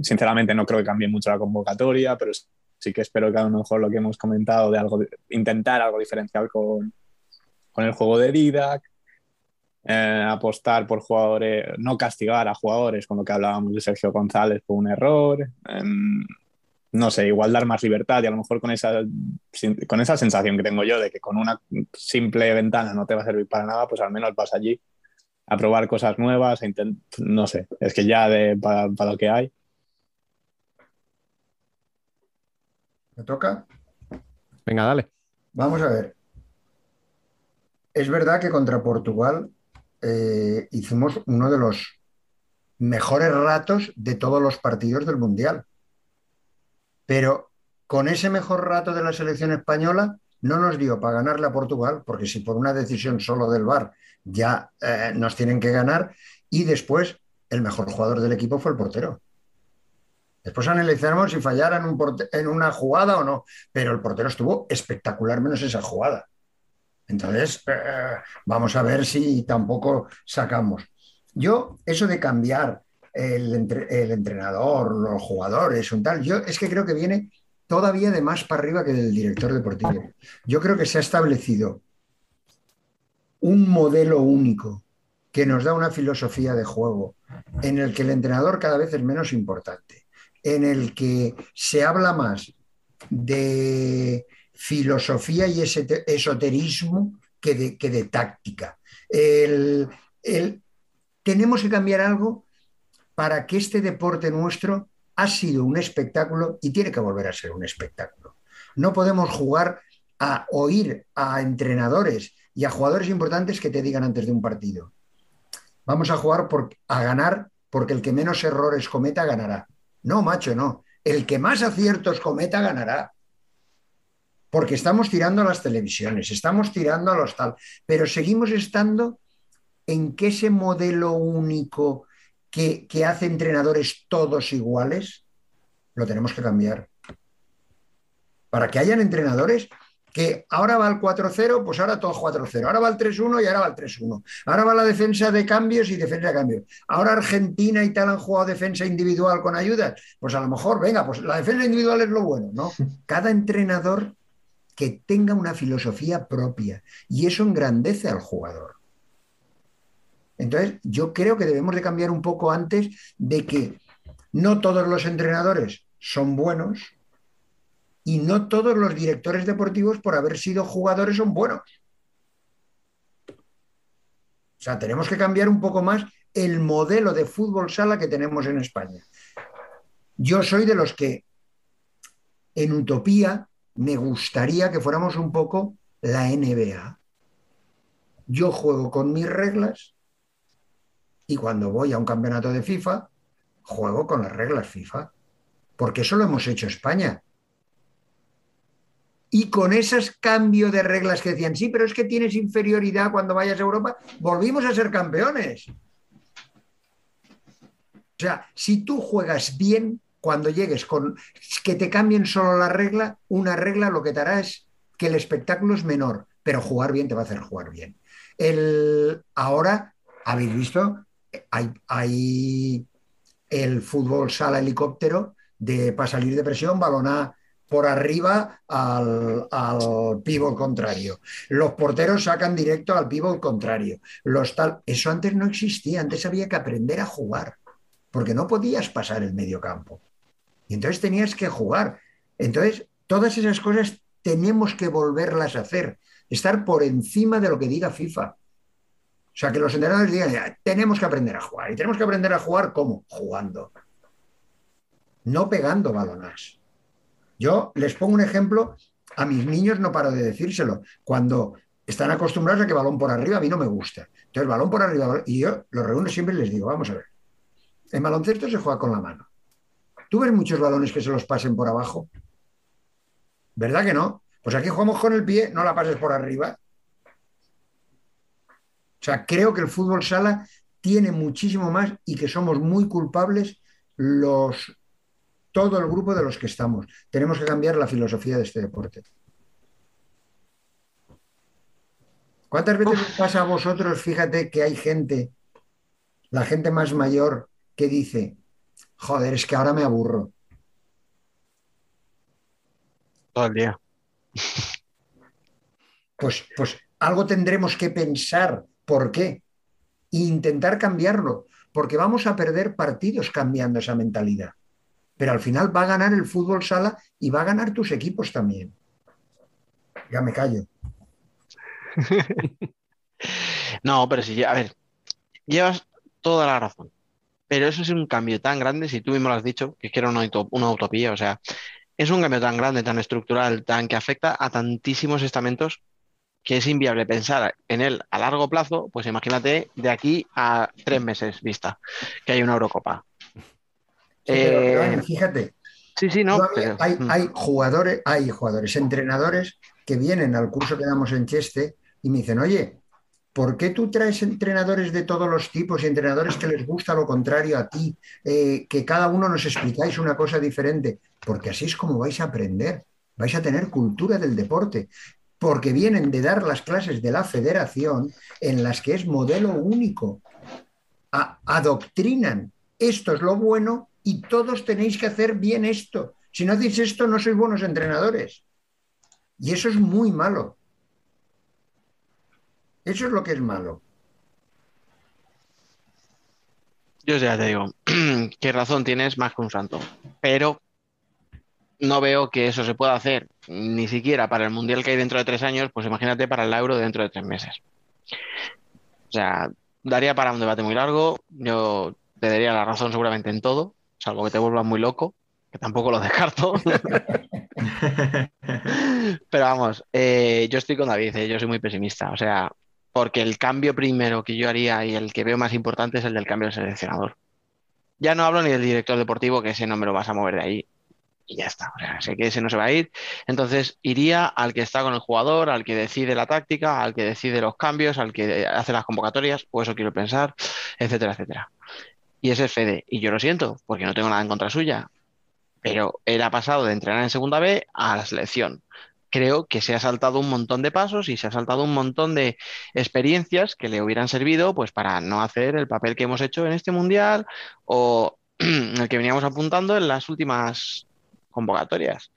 sinceramente no creo que cambie mucho la convocatoria, pero sí que espero que a lo mejor lo que hemos comentado de intentar algo diferencial con, con el juego de Didac, eh, apostar por jugadores, no castigar a jugadores, con lo que hablábamos de Sergio González por un error, em, no sé, igual dar más libertad y a lo mejor con esa, con esa sensación que tengo yo de que con una simple ventana no te va a servir para nada, pues al menos vas allí a probar cosas nuevas, a intent- no sé, es que ya de, para, para lo que hay. ¿Me toca? Venga, dale. Vamos a ver. Es verdad que contra Portugal eh, hicimos uno de los mejores ratos de todos los partidos del Mundial. Pero con ese mejor rato de la selección española no nos dio para ganarle a Portugal, porque si por una decisión solo del VAR ya eh, nos tienen que ganar, y después el mejor jugador del equipo fue el portero. Después analizaremos si fallara en, un en una jugada o no, pero el portero estuvo espectacular menos esa jugada. Entonces, eh, vamos a ver si tampoco sacamos. Yo, eso de cambiar el, entre- el entrenador, los jugadores, un tal, yo es que creo que viene todavía de más para arriba que del director deportivo. Yo creo que se ha establecido un modelo único que nos da una filosofía de juego en el que el entrenador cada vez es menos importante, en el que se habla más de filosofía y esoterismo que de, que de táctica. El, el, tenemos que cambiar algo para que este deporte nuestro ha sido un espectáculo y tiene que volver a ser un espectáculo. No podemos jugar a oír a entrenadores y a jugadores importantes que te digan antes de un partido. Vamos a jugar a ganar porque el que menos errores cometa ganará. No, macho, no. El que más aciertos cometa ganará. Porque estamos tirando a las televisiones, estamos tirando a los tal, pero seguimos estando en que ese modelo único que, que hace entrenadores todos iguales, lo tenemos que cambiar. Para que hayan entrenadores que ahora va el 4-0, pues ahora todo 4-0. Ahora va el 3-1 y ahora va el 3-1. Ahora va la defensa de cambios y defensa de cambios. Ahora Argentina y tal han jugado defensa individual con ayudas. Pues a lo mejor, venga, pues la defensa individual es lo bueno, ¿no? Cada entrenador que tenga una filosofía propia y eso engrandece al jugador. Entonces, yo creo que debemos de cambiar un poco antes de que no todos los entrenadores son buenos y no todos los directores deportivos por haber sido jugadores son buenos. O sea, tenemos que cambiar un poco más el modelo de fútbol sala que tenemos en España. Yo soy de los que en utopía me gustaría que fuéramos un poco la NBA. Yo juego con mis reglas y cuando voy a un campeonato de FIFA, juego con las reglas FIFA. Porque eso lo hemos hecho España. Y con esos cambios de reglas que decían, sí, pero es que tienes inferioridad cuando vayas a Europa, volvimos a ser campeones. O sea, si tú juegas bien, cuando llegues con que te cambien solo la regla, una regla lo que te hará es que el espectáculo es menor, pero jugar bien te va a hacer jugar bien. El, ahora, habéis visto, hay, hay el fútbol sala helicóptero de para salir de presión, balonar por arriba al, al pívot contrario. Los porteros sacan directo al pívot contrario. Los tal, eso antes no existía, antes había que aprender a jugar, porque no podías pasar el medio campo. Y entonces tenías que jugar. Entonces, todas esas cosas tenemos que volverlas a hacer, estar por encima de lo que diga FIFA. O sea, que los entrenadores digan, tenemos que aprender a jugar. ¿Y tenemos que aprender a jugar cómo? Jugando. No pegando balonas. Yo les pongo un ejemplo, a mis niños no paro de decírselo. Cuando están acostumbrados a que balón por arriba a mí no me gusta. Entonces, balón por arriba, y yo los reúno siempre y les digo, vamos a ver, en baloncesto se juega con la mano. ¿Tú ves muchos balones que se los pasen por abajo? ¿Verdad que no? Pues aquí jugamos con el pie, no la pases por arriba. O sea, creo que el fútbol sala tiene muchísimo más y que somos muy culpables los todo el grupo de los que estamos. Tenemos que cambiar la filosofía de este deporte. ¿Cuántas veces os pasa a vosotros, fíjate, que hay gente, la gente más mayor, que dice, joder, es que ahora me aburro? Todo el día. Pues, pues algo tendremos que pensar. ¿Por qué? Intentar cambiarlo, porque vamos a perder partidos cambiando esa mentalidad. Pero al final va a ganar el fútbol sala y va a ganar tus equipos también. Ya me callo. no, pero si, a ver, llevas toda la razón. Pero eso es un cambio tan grande, si tú mismo lo has dicho, que era una, una utopía, o sea, es un cambio tan grande, tan estructural, tan que afecta a tantísimos estamentos que es inviable pensar en él a largo plazo, pues imagínate de aquí a tres meses vista que hay una Eurocopa. Eh, fíjate. Sí, sí, no. hay, mm. hay, jugadores, hay jugadores, entrenadores que vienen al curso que damos en Cheste y me dicen, oye, ¿por qué tú traes entrenadores de todos los tipos y entrenadores que les gusta lo contrario a ti? Eh, que cada uno nos explicáis una cosa diferente. Porque así es como vais a aprender. Vais a tener cultura del deporte porque vienen de dar las clases de la federación en las que es modelo único. adoctrinan, esto es lo bueno y todos tenéis que hacer bien esto. Si no hacéis esto, no sois buenos entrenadores. Y eso es muy malo. Eso es lo que es malo. Yo ya te digo, qué razón tienes más que un santo. Pero no veo que eso se pueda hacer ni siquiera para el Mundial que hay dentro de tres años, pues imagínate para el Euro dentro de tres meses. O sea, daría para un debate muy largo. Yo te daría la razón seguramente en todo, salvo que te vuelvas muy loco, que tampoco lo descarto. Pero vamos, eh, yo estoy con David, eh, yo soy muy pesimista. O sea, porque el cambio primero que yo haría y el que veo más importante es el del cambio del seleccionador. Ya no hablo ni del director deportivo, que ese no me lo vas a mover de ahí. Y ya está. O sea, sé que ese no se va a ir. Entonces iría al que está con el jugador, al que decide la táctica, al que decide los cambios, al que hace las convocatorias, o eso quiero pensar, etcétera, etcétera. Y ese es Fede. Y yo lo siento, porque no tengo nada en contra suya. Pero él ha pasado de entrenar en segunda B a la selección creo que se ha saltado un montón de pasos y se ha saltado un montón de experiencias que le hubieran servido pues para no hacer el papel que hemos hecho en este mundial o el que veníamos apuntando en las últimas convocatorias.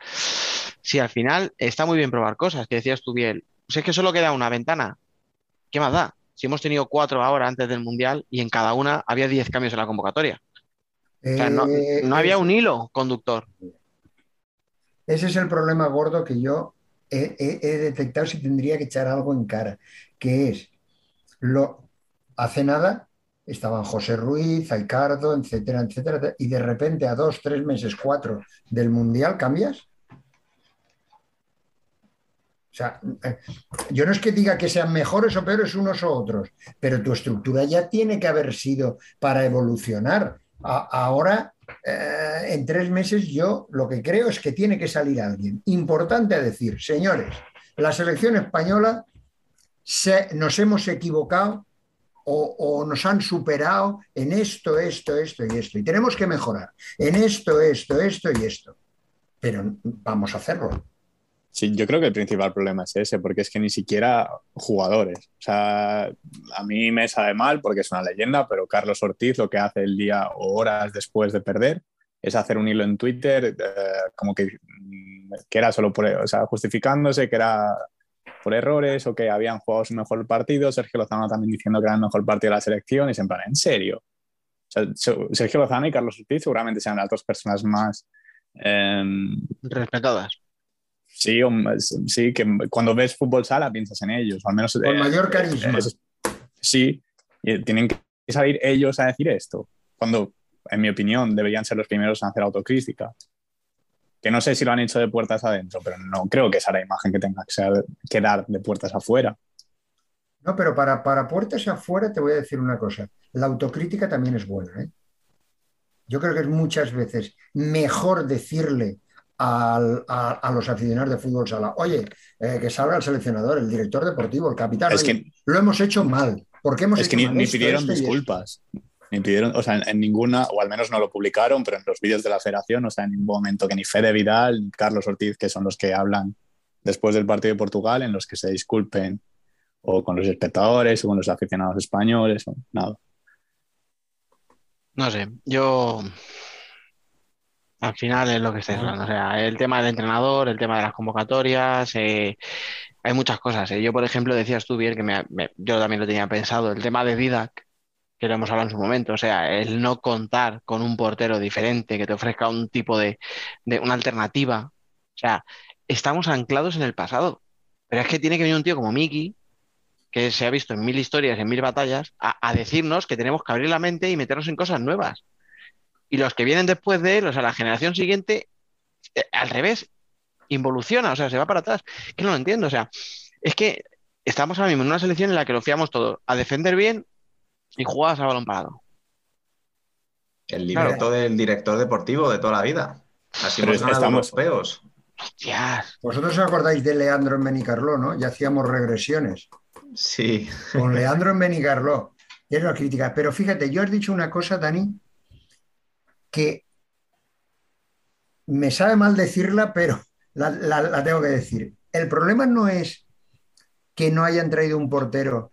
Si al final está muy bien probar cosas, que decías tú bien, pues es que solo queda una ventana. ¿Qué más da? Si hemos tenido cuatro ahora antes del mundial y en cada una había diez cambios en la convocatoria. no, eh, había un hilo conductor. Ese es el problema gordo que yo he, detectado si tendría que echar algo en cara, que es, lo, hace nada estaban José Ruiz, Aicardo, etcétera, etcétera, y de repente a dos, tres meses, cuatro del Mundial cambias. O sea, eh, yo no es que diga que sean mejores o peores unos o otros, pero tu estructura ya tiene que haber sido para evolucionar. ahora eh, en tres meses yo lo que creo es que tiene que salir alguien importante a decir, señores, la selección española nos hemos equivocado o, nos han superado en esto, esto, esto y esto. Y tenemos que mejorar en esto, esto, esto y esto. Pero vamos a hacerlo. Sí, yo creo que el principal problema es ese, porque es que ni siquiera jugadores. O sea, a mí me sabe mal porque es una leyenda, pero Carlos Ortiz lo que hace el día o horas después de perder es hacer un hilo en Twitter eh, como que, que, era solo por, justificándose que era por errores o que habían jugado su mejor partido. Sergio Lozano también diciendo que era el mejor partido de la selección y se en plan, ¿en serio? Sergio Lozano y Carlos Ortiz seguramente sean las dos personas más em, respetadas Sí, sí, que cuando ves fútbol sala piensas en ellos, al menos... Con eh, mayor carisma. sí, tienen que salir ellos a decir esto, cuando, en mi opinión, deberían ser los primeros en hacer autocrítica. Que no sé si lo han hecho de puertas adentro, pero no creo que esa la imagen que tenga que, que dar de puertas afuera. No, pero para, para puertas afuera te voy a decir una cosa. La autocrítica también es buena. ¿eh? Yo creo que es muchas veces mejor decirle al- a, a los aficionados de fútbol sala, oye, eh, que salga el seleccionador, el director deportivo, el capitán. Es oye, que- lo hemos hecho mal. ¿Por qué hemos Es que hecho ni, mal ni esto, pidieron esto esto? Disculpas. Ni pidieron, o sea, en, en ninguna, o al menos no lo publicaron, pero en los vídeos de la federación, o sea, en ningún momento que ni Fede Vidal, ni Carlos Ortiz, que son los que hablan después del partido de Portugal, en los que se disculpen o con los espectadores o con los aficionados españoles, o nada. No sé, yo al final es lo que estáis hablando. O sea, el tema del entrenador, el tema de las convocatorias, eh, hay muchas cosas. eh. Yo, por ejemplo, decías tú bien que me- me- yo también lo tenía pensado, el tema de Didac, que lo hemos hablado en su momento. O sea, el no contar con un portero diferente que te ofrezca un tipo de, una alternativa. O sea, estamos anclados en el pasado. Pero es que tiene que venir un tío como Miki, que se ha visto en mil historias, en mil batallas, a, a decirnos que tenemos que abrir la mente y meternos en cosas nuevas. Y los que vienen después de él, o sea, la generación siguiente, eh, al revés, involuciona, o sea, se va para atrás. Que no lo entiendo, o sea, es que estamos ahora mismo en una selección en la que lo fiamos todo, a defender bien y jugadas a balón parado. El Claro. libreto del director deportivo de toda la vida. Así Pero hemos ganado estamos- europeos. Hostias. Vosotros os acordáis de Leandro en Benicarló, ¿no? Ya hacíamos regresiones. Sí. Con Leandro en Benicarló. Y es una crítica. Pero fíjate, yo has dicho una cosa, Dani, que me sabe mal decirla, pero la, la- la tengo que decir. El problema no es que no hayan traído un portero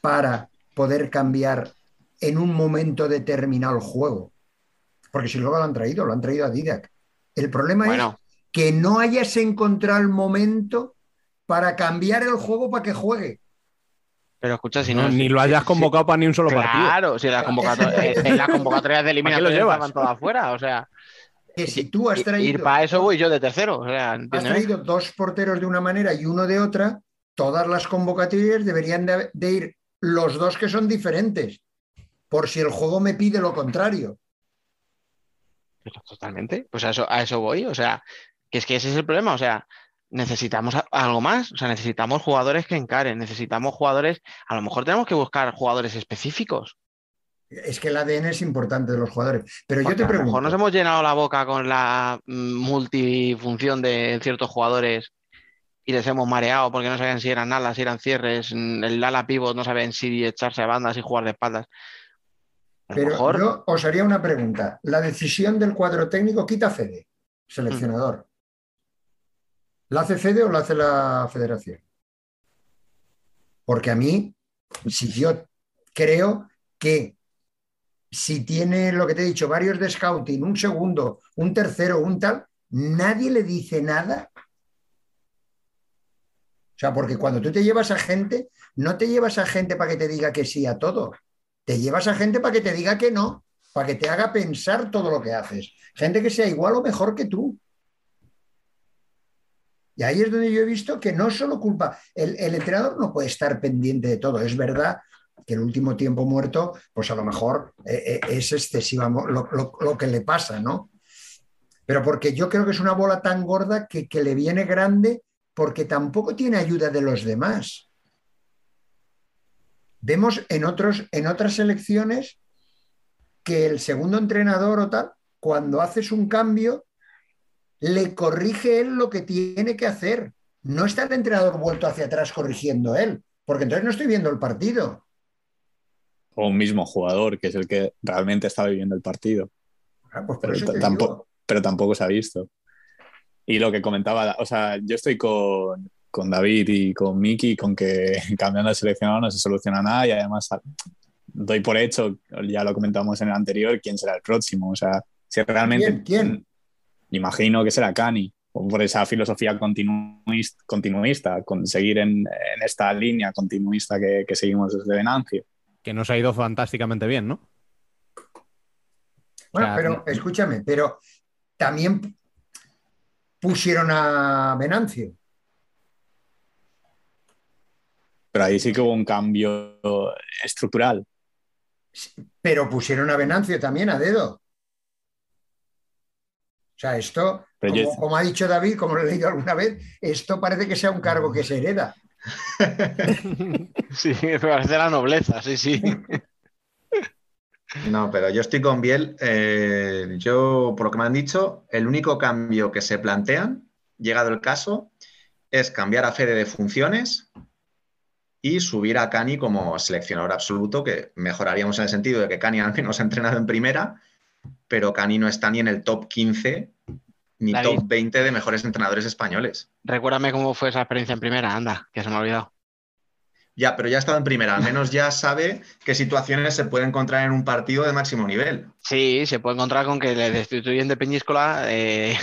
para poder cambiar en un momento determinado el juego. Porque si luego lo han traído, lo han traído a Didac. El problema es que no hayas encontrado el momento para cambiar el juego para que juegue. pero escucha, si No, no. ni lo hayas convocado para ni un solo partido. Claro, si las convocatorias, en las convocatorias de llevas? estaban todas afuera, o sea, Que si tú has ir traído, para eso voy yo de tercero, o sea, has traído dos porteros de una manera y uno de otra, todas las convocatorias deberían de, de ir los dos que son diferentes, por si el juego me pide lo contrario. Totalmente, pues a eso, a eso voy, o sea, que es que ese es el problema, o sea, necesitamos algo más, o sea, necesitamos jugadores que encaren, necesitamos jugadores, a lo mejor tenemos que buscar jugadores específicos, Es que el ADN es importante de los jugadores. Pero yo te a lo mejor pregunto, nos hemos llenado la boca con la mm, multifunción de ciertos jugadores y les hemos mareado porque no sabían si eran alas, si eran cierres, mm, el ala pivot no sabían si echarse a bandas y jugar de espaldas. A pero mejor, yo os haría una pregunta. La decisión del cuadro técnico quita Fede, seleccionador. ¿La hace Fede o la hace la federación? Porque a mí, si yo creo que si tiene lo que te he dicho, varios de scouting, un segundo, un tercero, un tal, nadie le dice nada. Sea, porque cuando tú te llevas a gente, no te llevas a gente para que te diga que sí a todo. Te llevas a gente para que te diga que no, para que te haga pensar todo lo que haces. Gente que sea igual o mejor que tú. Y ahí es donde yo he visto que no solo culpa, el, entrenador no puede estar pendiente de todo. Es verdad que el último tiempo muerto, pues a lo mejor eh, eh, es excesiva lo, que le pasa, ¿no? Pero porque yo creo que es una bola tan gorda que le viene grande porque tampoco tiene ayuda de los demás. Vemos en, otros, en otras elecciones que el segundo entrenador o tal, cuando haces un cambio, le corrige él lo que tiene que hacer. No está el entrenador vuelto hacia atrás corrigiendo él, porque entonces no estoy viendo el partido. O un mismo jugador, que es el que realmente está viviendo el partido. Ah, pues tampoco, pero tampoco se ha visto. Y lo que comentaba, o sea, yo estoy con, con David y con Miki con que cambiando de seleccionador no se soluciona nada y además doy por hecho, ya lo comentamos en el anterior, quién será el próximo. O sea, si realmente... ¿Quién? ¿Quién? Imagino que será Cani, o por esa filosofía continuis- continuista, con seguir en, en esta línea continuista que, que seguimos desde Venancio. Que nos ha ido fantásticamente bien, ¿no? Bueno, O sea, pero escúchame, pero también pusieron a Venancio. Pero ahí sí que hubo un cambio estructural. pero pusieron a Venancio también a dedo. O sea, esto, Pero como, yo- como ha dicho David, como lo he leído alguna vez, esto parece que sea un cargo que se hereda. Sí, me parece la nobleza, sí, sí. No, pero yo estoy con Biel. eh, yo, por lo que me han dicho, el único cambio que se plantean, llegado el caso, es cambiar a Fede de funciones y subir a Cani como seleccionador absoluto, que mejoraríamos en el sentido de que Cani al menos ha entrenado en primera, pero Cani no está ni en el top 15 ni David. top 20 de mejores entrenadores españoles. Recuérdame cómo fue esa experiencia en primera, anda, que se me ha olvidado. Ya, pero ya ha estado en primera, al menos ya sabe qué situaciones se puede encontrar en un partido de máximo nivel. Sí, se puede encontrar con que le destituyen de Peñíscola eh,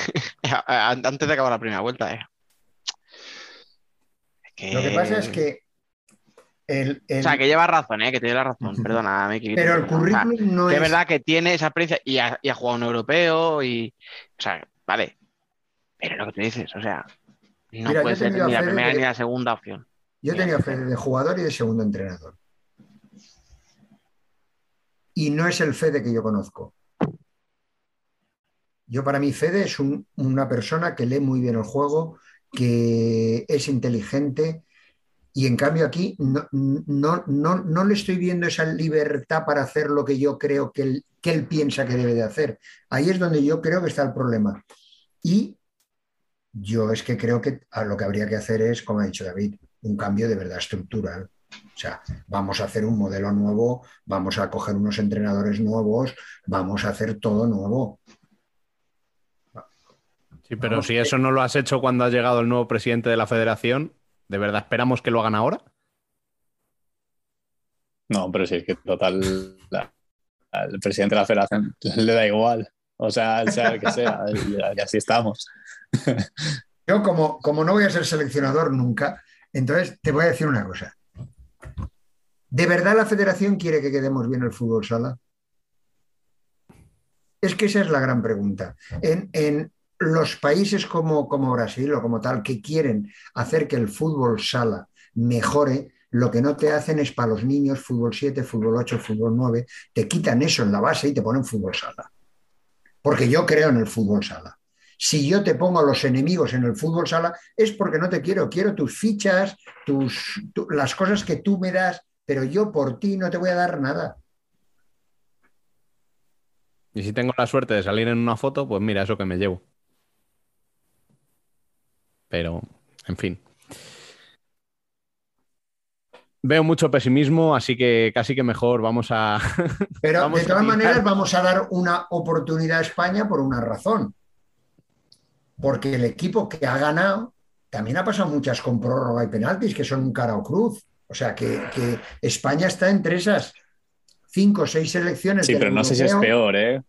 antes de acabar la primera vuelta. eh. Lo que pasa es que el, el- O sea, que lleva razón, ¿eh? que tiene la razón. Perdona, Miki. pero el O sea, currículum no que es... es verdad que tiene esa experiencia y ha, y ha jugado en europeo y. O sea, vale. Pero lo que tú dices, o sea, no Mira, puede ser ni la primera de- ni la segunda opción. Yo tenía Fede de jugador y de segundo entrenador. Y no es el Fede que yo conozco. Yo para mí Fede es un- una persona que lee muy bien el juego, que es inteligente y en cambio aquí no, no, no, no le estoy viendo esa libertad para hacer lo que yo creo que él, que él piensa que debe de hacer. Ahí es donde yo creo que está el problema. Y yo es que creo que a lo que habría que hacer es, como ha dicho David, un cambio de verdad estructural. O sea, vamos a hacer un modelo nuevo, vamos a coger unos entrenadores nuevos, vamos a hacer todo nuevo. Sí, pero Vamos, si eso no lo has hecho cuando ha llegado el nuevo presidente de la federación, ¿de verdad esperamos que lo hagan ahora? No, pero sí, es que total, la- al presidente de la federación le da igual. O sea, sea el que sea, y, y así estamos. Yo como, como no voy a ser seleccionador nunca, entonces te voy a decir una cosa. ¿De verdad la federación quiere que quedemos bien el fútbol sala? Es que esa es la gran pregunta. En, en los países como, como Brasil o como tal, que quieren hacer que el fútbol sala mejore, lo que no te hacen es para los niños fútbol 7, fútbol 8, fútbol 9, te quitan eso en la base y te ponen fútbol sala. Porque yo creo en el fútbol sala. Si yo te pongo a los enemigos en el fútbol sala, es porque no te quiero. Quiero tus fichas, tus, tu- las cosas que tú me das, pero yo por ti no te voy a dar nada. Y si tengo la suerte de salir en una foto, pues mira, eso que me llevo. Pero, en fin. Veo mucho pesimismo, así que casi que mejor vamos a... Pero Vamos de todas maneras vamos a dar una oportunidad a España por una razón. Porque el equipo que ha ganado también ha pasado muchas con prórroga y penaltis, que son un cara o cruz. O sea que, que España está entre esas cinco o seis selecciones. Sí, del pero no sé si es peor, ¿eh?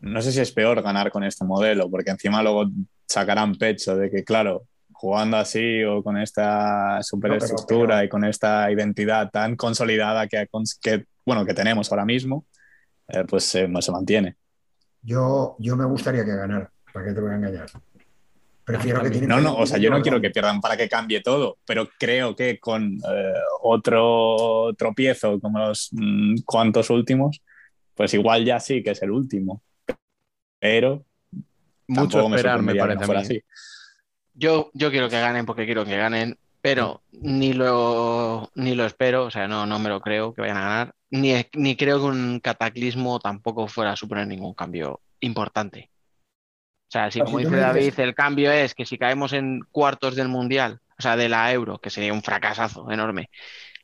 No sé si es peor ganar con este modelo, porque encima luego sacarán pecho de que, claro, jugando así o con esta superestructura pero- y con esta identidad tan consolidada que, bueno, que tenemos ahora mismo, eh, pues eh, se mantiene. Yo, yo me gustaría que ganara. ¿Para qué te voy a engañar? Prefiero que No, no, o sea, yo no quiero que pierdan para que cambie todo, pero creo que con eh, otro tropiezo como los mm, cuantos últimos, pues igual ya sí que es el último. Pero Mucho esperar, me parece no a fuera mí. así. Yo, yo quiero que ganen porque quiero que ganen, pero ni lo, ni lo espero, o sea, no, no me lo creo que vayan a ganar, ni, ni creo que un cataclismo tampoco fuera a suponer ningún cambio importante. O sea, si como dice David, el cambio es que si caemos en cuartos del Mundial, o sea, de la Euro, que sería un fracasazo enorme,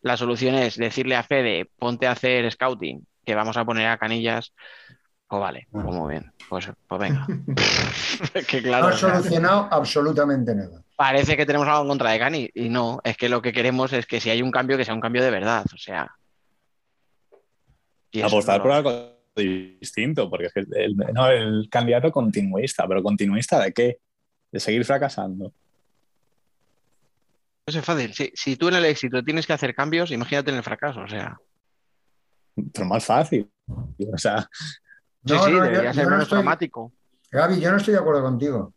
la solución es decirle a Fede, ponte a hacer scouting, que vamos a poner a Canillas, pues vale, pues muy bien, pues, pues venga. que No ha solucionado absolutamente nada. parece que tenemos algo en contra de Cani y no, es que lo que queremos es que si hay un cambio, que sea un cambio de verdad, o sea. y Apostar no por algo distinto, porque es que el, no, el candidato continuista, pero continuista de qué? De seguir fracasando. Eso es fácil. Si, si tú en el éxito tienes que hacer cambios, imagínate en el fracaso, o sea. Pero más fácil. O sea, Sí, No, sí, no, yo- debería yo ser no menos estoy- traumático. Gaby, yo no estoy de acuerdo contigo.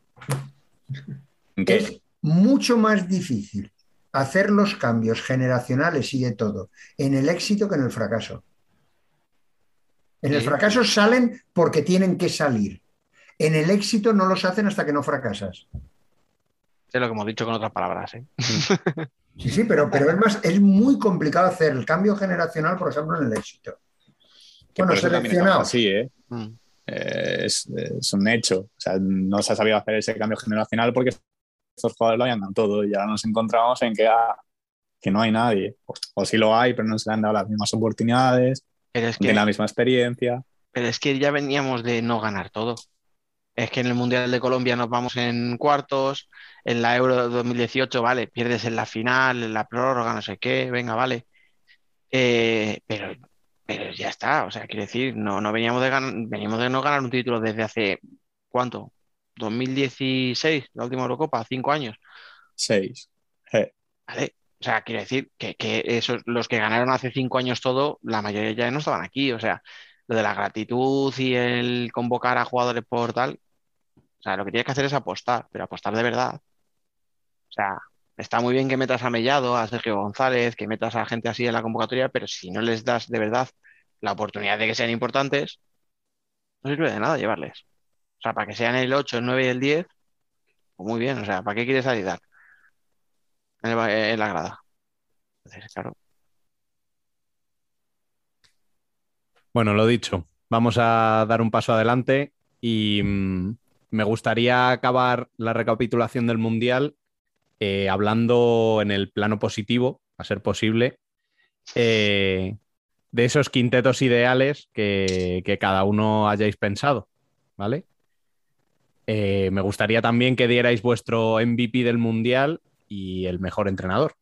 ¿en qué? Es mucho más difícil hacer los cambios generacionales y de todo en el éxito que en el fracaso. En el Sí. fracaso salen porque tienen que salir. en el éxito no los hacen hasta que no fracasas. Es lo que hemos dicho con otras palabras. ¿eh? Sí, sí, pero, pero es más, es muy complicado hacer el cambio generacional, por ejemplo, en el éxito. Bueno, seleccionados. así, ¿eh? Mm. Eh, es, es un hecho. O sea, no se ha sabido hacer ese cambio generacional porque estos jugadores lo habían dado todo y ahora nos encontramos en que, ah, que no hay nadie. O, o sí lo hay, pero no se le han dado las mismas oportunidades, Pero es que la misma experiencia. Pero es que ya veníamos de no ganar todo. Es que en el Mundial de Colombia nos vamos en cuartos, en la Euro 2018, vale, pierdes en la final, en la prórroga, no sé qué, venga, vale. Eh, pero, pero ya está, o sea, quiero decir, no, no veníamos de ganar, veníamos de no ganar un título desde hace, ¿cuánto? 2016, la última Eurocopa, cinco años. Seis. ¿Vale? O sea, quiero decir que, que esos, los que ganaron hace cinco años todo, la mayoría ya no estaban aquí. O sea, lo de la gratitud y el convocar a jugadores por tal, o sea, lo que tienes que hacer es apostar, pero apostar de verdad. O sea, está muy bien que metas a Mellado, a Sergio González, que metas a gente así en la convocatoria, pero si no les das de verdad la oportunidad de que sean importantes, no sirve de nada llevarles. O sea, para que sean el 8, el 9 y el 10, pues muy bien, o sea, ¿para qué quieres ayudar? En, el- en la grada. Claro, Bueno, lo dicho, vamos a dar un paso adelante y mm, me gustaría acabar la recapitulación del Mundial eh, hablando en el plano positivo, a ser posible, eh, de esos quintetos ideales que, cada uno hayáis pensado, ¿vale? Eh, me gustaría también que dierais vuestro MVP del Mundial y el mejor entrenador.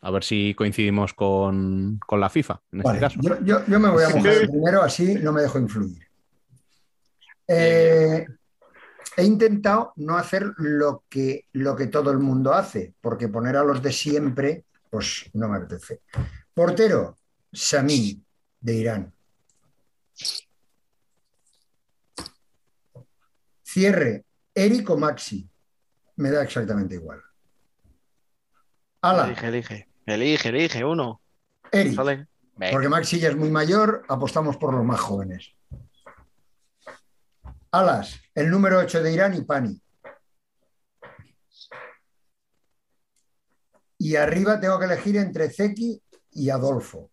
A ver si coincidimos con, con la FIFA, en este caso. yo, yo- yo me voy a mojar primero, así no me dejo influir. Eh, he intentado no hacer lo que, lo que todo el mundo hace, porque poner a los de siempre, pues no me apetece. Portero, Samim, de Irán. Cierre, Eric o Maxi. Me da exactamente igual. Ala, elige, elige, elige, elige uno. Eric. Sale. Porque Maxi ya es muy mayor, apostamos por los más jóvenes. Alas, el número 8 de Irán y Pani. Y arriba tengo que elegir entre Zeki y Adolfo.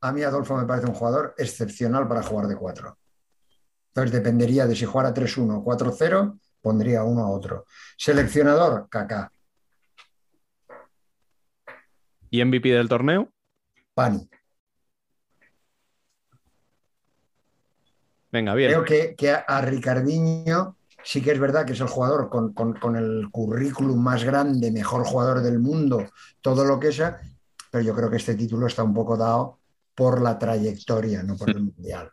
A mí Adolfo me parece un jugador excepcional para jugar de 4. Entonces dependería de si jugara 3-1 o 4-0, pondría uno a otro. Seleccionador, Kaká. ¿Y MVP del torneo? Pani. Venga, bien. Creo que, que a, Ricardinho sí que es verdad que es el jugador con, con- con el currículum más grande, mejor jugador del mundo, todo lo que sea, pero yo creo que este título está un poco dado por la trayectoria, no por el mundial.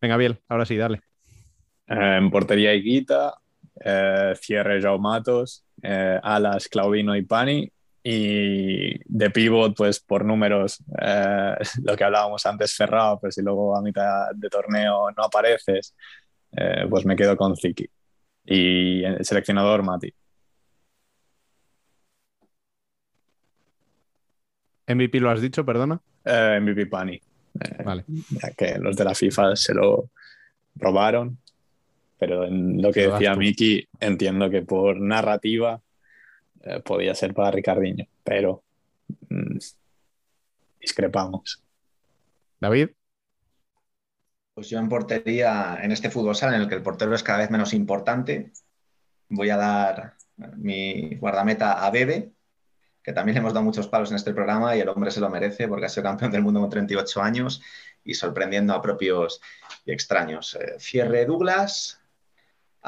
Venga, bien. Ahora sí, dale. Eh, en portería Higuita, eh, cierre Joao Matos, eh, alas Claudino y Pani y de pivot pues por números eh, lo que hablábamos antes Ferrao, pero si luego a mitad de torneo no apareces eh, pues me quedo con Ziki y el seleccionador Mati. MVP lo has dicho, perdona. MVP Pani, Vale. ya que los de la FIFA se lo robaron, pero en lo que decía. Miki, entiendo que por narrativa eh, podía ser para Ricardinho, pero mm, discrepamos. David. Pues yo en portería, en este fútbol sala en el que el portero es cada vez menos importante, voy a dar mi guardameta a Bebe, que también le hemos dado muchos palos en este programa y el hombre se lo merece porque ha sido campeón del mundo con 38 años y sorprendiendo a propios y extraños. Eh, cierre Douglas,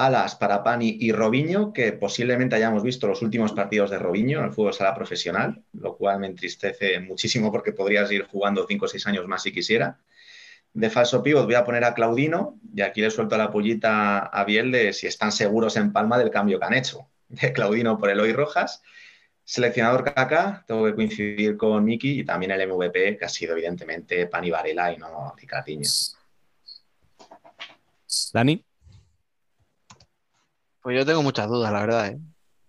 alas para Pani y Robinho, que posiblemente hayamos visto los últimos partidos de Robinho en el fútbol sala profesional, lo cual me entristece muchísimo porque podrías ir jugando 5 o 6 años más si quisiera. De falso pívot voy a poner a Claudino y aquí le suelto la pollita a Biel de si están seguros en Palma del cambio que han hecho. De Claudino por Eloy Rojas. Seleccionador Kaká, tengo que coincidir con Miki y también el MVP, que ha sido evidentemente Pani Varela y no Ricardinho. Dani. Pues yo tengo muchas dudas, la verdad, ¿eh?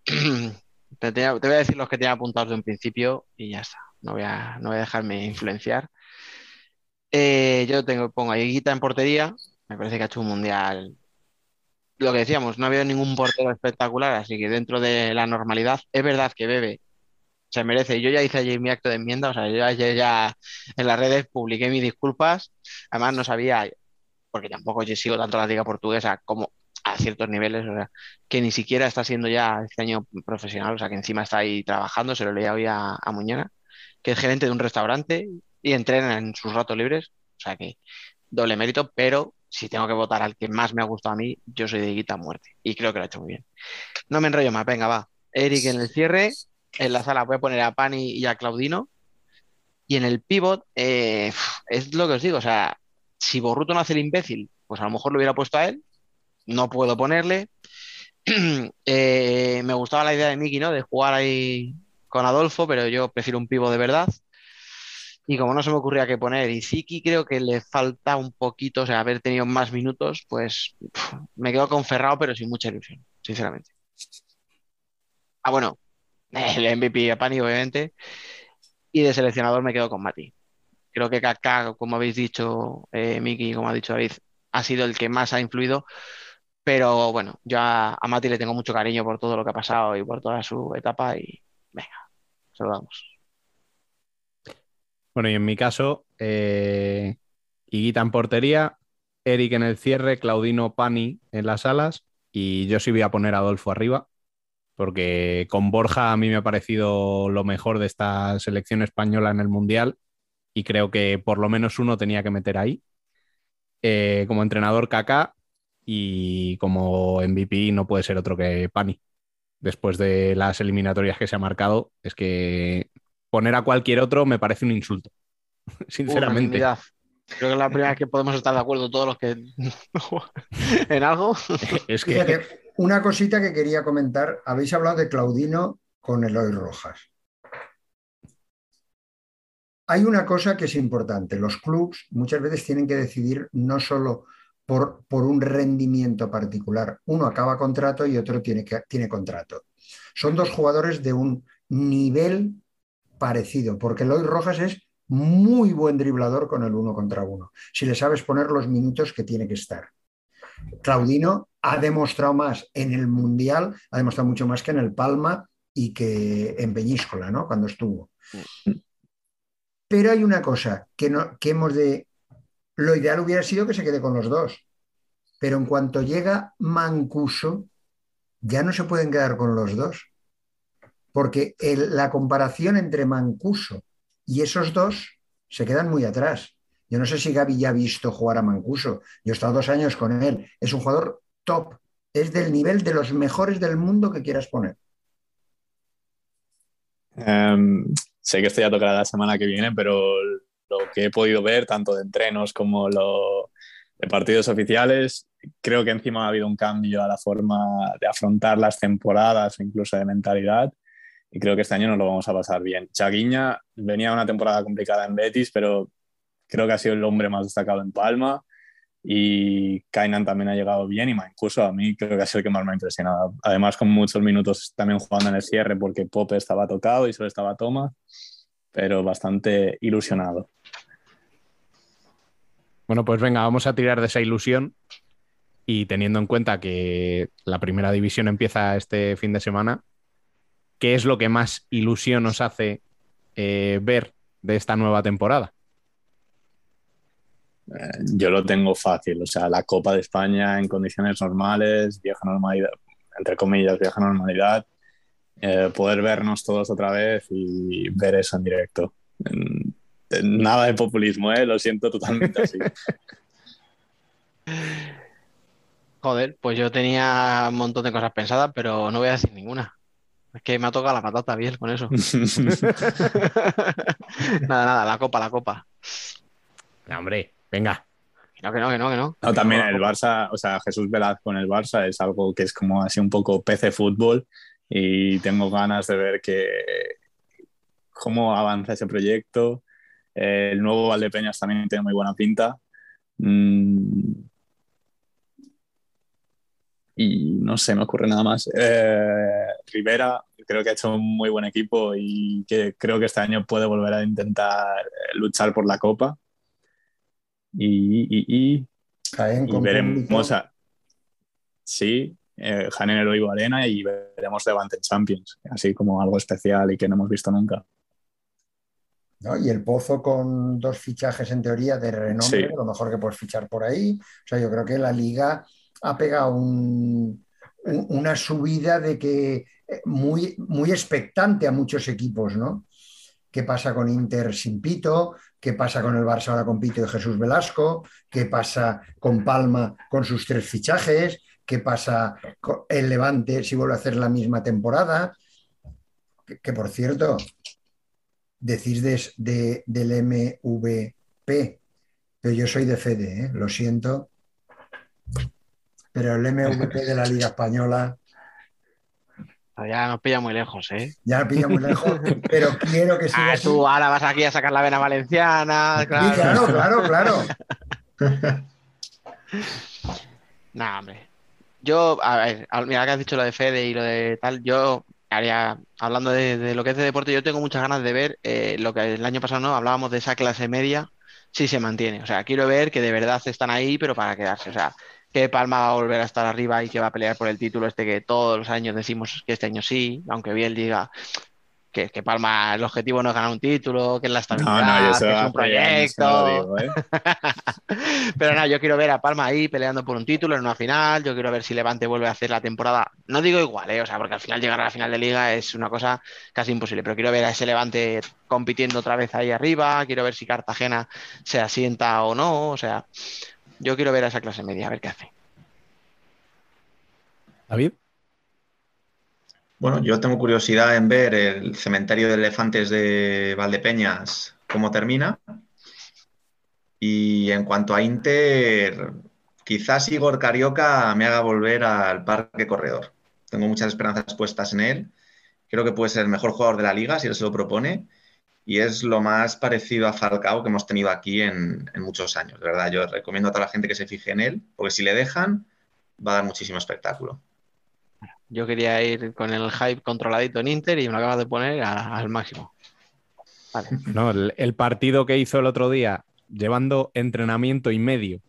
Te, voy a decir los que tenía apuntados de un principio y ya está. No voy a, no voy a dejarme influenciar. Eh, yo tengo, pongo a Higuita en portería. Me parece que ha hecho un mundial. Lo que decíamos, no ha habido ningún portero espectacular, así que dentro de la normalidad, es verdad que Bebe se merece. Yo ya hice allí mi acto de enmienda, o sea, yo ya, ya en las redes publiqué mis disculpas. Además, no sabía, porque tampoco yo sigo tanto la liga portuguesa como a ciertos niveles, o sea, que ni siquiera está siendo ya este año profesional, o sea, que encima está ahí trabajando, se lo leía hoy a, a Muñana, que es gerente de un restaurante y entrena en sus ratos libres, o sea que doble mérito, pero si tengo que votar al que más me ha gustado a mí, yo soy de Guita Muerte y creo que lo ha hecho muy bien. No me enrollo más, venga, va. Eric en el cierre, en la sala voy a poner a Pani y a Claudino. Y en el pivot, eh, es lo que os digo, o sea, si Borruto no hace el imbécil, pues a lo mejor lo hubiera puesto a él, no puedo ponerle. Eh, me gustaba la idea de Miki, ¿no? De jugar ahí con Adolfo, pero yo prefiero un pivo de verdad. Y como no se me ocurría qué poner, y Ziki creo que le falta un poquito, o sea, haber tenido más minutos, pues me quedo con Ferrao, pero sin mucha ilusión, sinceramente. Ah, bueno, el MVP a Pani, obviamente. Y de seleccionador me quedo con Mati. Creo que Kaká, como habéis dicho, eh, Miki, como ha dicho David, ha sido el que más ha influido. Pero bueno, yo a, Mati le tengo mucho cariño por todo lo que ha pasado y por toda su etapa. Y venga, se lo damos. Bueno, y en mi caso, eh, Higuita en portería, Eric en el cierre, Claudino Pani en las alas y yo sí voy a poner a Adolfo arriba porque con Borja a mí me ha parecido lo mejor de esta selección española en el Mundial y creo que por lo menos uno tenía que meter ahí. Eh, como entrenador Kaká y como MVP no puede ser otro que Pani. Después de las eliminatorias que se ha marcado, es que poner a cualquier otro me parece un insulto, sinceramente. Creo que es la primera vez que podemos estar de acuerdo todos los que en algo. es que una cosita que quería comentar. Habéis hablado de Claudino con Eloy Rojas. Hay una cosa que es importante. Los clubs muchas veces tienen que decidir no solo por, por un rendimiento particular. Uno acaba contrato y otro tiene, que, tiene contrato. Son dos jugadores de un nivel parecido, porque Eloy Rojas es muy buen driblador con el uno contra uno, si le sabes poner los minutos que tiene que estar. Claudino ha demostrado más en el Mundial, ha demostrado mucho más que en el Palma y que en Peñíscola, ¿no? Cuando estuvo. Pero hay una cosa que, no, que hemos de... Lo ideal hubiera sido que se quede con los dos. Pero en cuanto llega Mancuso, ya no se pueden quedar con los dos. Porque la comparación entre Mancuso y esos dos se quedan muy atrás. Yo no sé si Gaby ya ha visto jugar a Mancuso. Yo he estado dos años con él. Es un jugador top. Es del nivel de los mejores del mundo que quieras poner. Em, sé que esto ya tocará la semana que viene, pero que he podido ver, tanto de entrenos como de partidos oficiales, creo que encima ha habido un cambio a la forma de afrontar las temporadas incluso de mentalidad. Y creo que este año nos lo vamos a pasar bien. Chaguiña venía una temporada complicada en Betis, pero creo que ha sido el hombre más destacado en Palma y Kainan también ha llegado bien y incluso a mí creo que ha sido el que más me ha impresionado. Además con muchos minutos también jugando en el cierre porque Pope estaba tocado y solo estaba Toma, pero bastante ilusionado. Bueno, pues venga, vamos a tirar de esa ilusión y teniendo en cuenta que la primera división empieza este fin de semana, ¿qué es lo que más ilusión nos hace eh, ver de esta nueva temporada? Eh, yo lo tengo fácil, o sea, la Copa de España en condiciones normales, vieja normalidad, entre comillas, vieja normalidad, eh, poder vernos todos otra vez y ver eso en directo. Nada de populismo, ¿eh? lo siento totalmente así. Joder, pues yo tenía un montón de cosas pensadas, pero no voy a decir ninguna. Es que me ha tocado la patata bien con eso. nada, nada, la copa, la copa. hombre, Venga. No, que no, que no, que no. también el Barça, o sea, Jesús Velázquez con el Barça es algo que es como así un poco PC fútbol y tengo ganas de ver que cómo avanza ese proyecto. El nuevo Valdepeñas también tiene muy buena pinta. Mm. Y no sé, me ocurre nada más. Eh, Rivera, creo que ha hecho un muy buen equipo y que creo que este año puede volver a intentar luchar por la Copa y, y, y, Jaén y veremos a... Sí, eh, Jaén en el Oigo Arena y veremos Levante Champions, así como algo especial y que no hemos visto nunca. ¿No? Y el Pozo con dos fichajes en teoría de renombre, Sí. lo mejor que puedes fichar por ahí. O sea, yo creo que la liga ha pegado un- un- una subida de que eh, muy, muy expectante a muchos equipos, ¿no? ¿Qué pasa con Inter sin Pito? ¿Qué pasa con el Barça ahora con Pito y Jesús Velasco? ¿Qué pasa con Palma con sus tres fichajes? ¿Qué pasa con el Levante si vuelve a hacer la misma temporada? Que, que, por cierto, decís de- de- del MVP, pero yo soy de Fede, ¿eh? lo siento. Pero el MVP de la Liga Española Ya nos pilla muy lejos, ¿eh? ya lo pilla muy lejos, pero quiero que siga Ah, tú ahora vas aquí a sacar la vena valenciana. Sí, Claro. claro, claro, claro. Nah, hombre. Yo, a ver, al- mira que has dicho lo de Fede y lo de tal, yo hablando de, de lo que es de deporte, yo tengo muchas ganas de ver eh, lo que el año pasado no hablábamos de esa clase media, si se mantiene. O sea, quiero ver que de verdad están ahí, pero para quedarse. O sea, que Palma va a volver a estar arriba y que va a pelear por el título este que todos los años decimos que este año sí, aunque bien diga que, que Palma el objetivo no es ganar un título, que es la No, estabilidad, no, que es un no proyecto. digo, ¿eh? Pero nada, yo quiero ver a Palma ahí peleando por un título en una final. Yo quiero ver si Levante vuelve a hacer la temporada. No digo igual, ¿eh? O sea, porque al final llegar a la final de liga es una cosa casi imposible. Pero quiero ver a ese Levante compitiendo otra vez ahí arriba. Quiero ver si Cartagena se asienta o no. O sea, yo quiero ver a esa clase media, a ver qué hace. David. Bueno, yo tengo curiosidad en ver el cementerio de elefantes de Valdepeñas, cómo termina. Y en cuanto a Inter, quizás Igor Carioca me haga volver al Parque Corredor. Tengo muchas esperanzas puestas en él. Creo que puede ser el mejor jugador de la liga si él se lo propone. Y es lo más parecido a Falcao que hemos tenido aquí en, en muchos años. De verdad, yo recomiendo a toda la gente que se fije en él, porque si le dejan, va a dar muchísimo espectáculo. Yo quería ir con el hype controladito en Inter y me lo acabas de poner a- al máximo. Vale. No, el, el partido que hizo el otro día, llevando entrenamiento y medio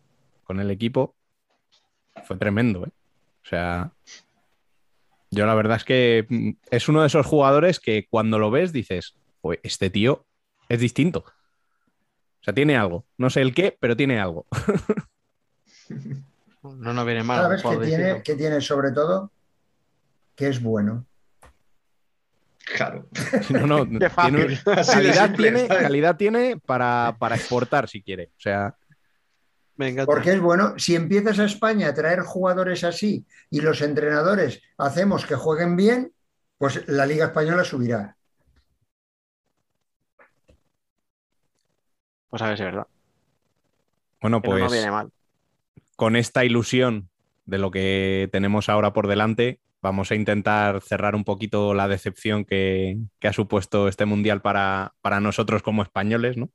con el equipo, fue tremendo, ¿eh? O sea, yo la verdad es que mm, es uno de esos jugadores que cuando lo ves dices, "Joder, este tío es distinto. O sea, tiene algo. No sé el qué, pero tiene algo. No nos viene mal. ¿Sabes qué tiene, qué tiene sobre todo? Que es bueno. Claro. No, no, tiene- calidad, simple, tiene, calidad tiene para, para exportar si quiere. O sea. Porque es bueno, si empiezas a España a traer jugadores así y los entrenadores hacemos que jueguen bien, pues la Liga Española subirá. Pues a ver si es verdad. bueno, no pues nos viene mal. con esta ilusión de lo que tenemos ahora por delante, vamos a intentar cerrar un poquito la decepción que, que ha supuesto este mundial para, para nosotros como españoles, ¿no?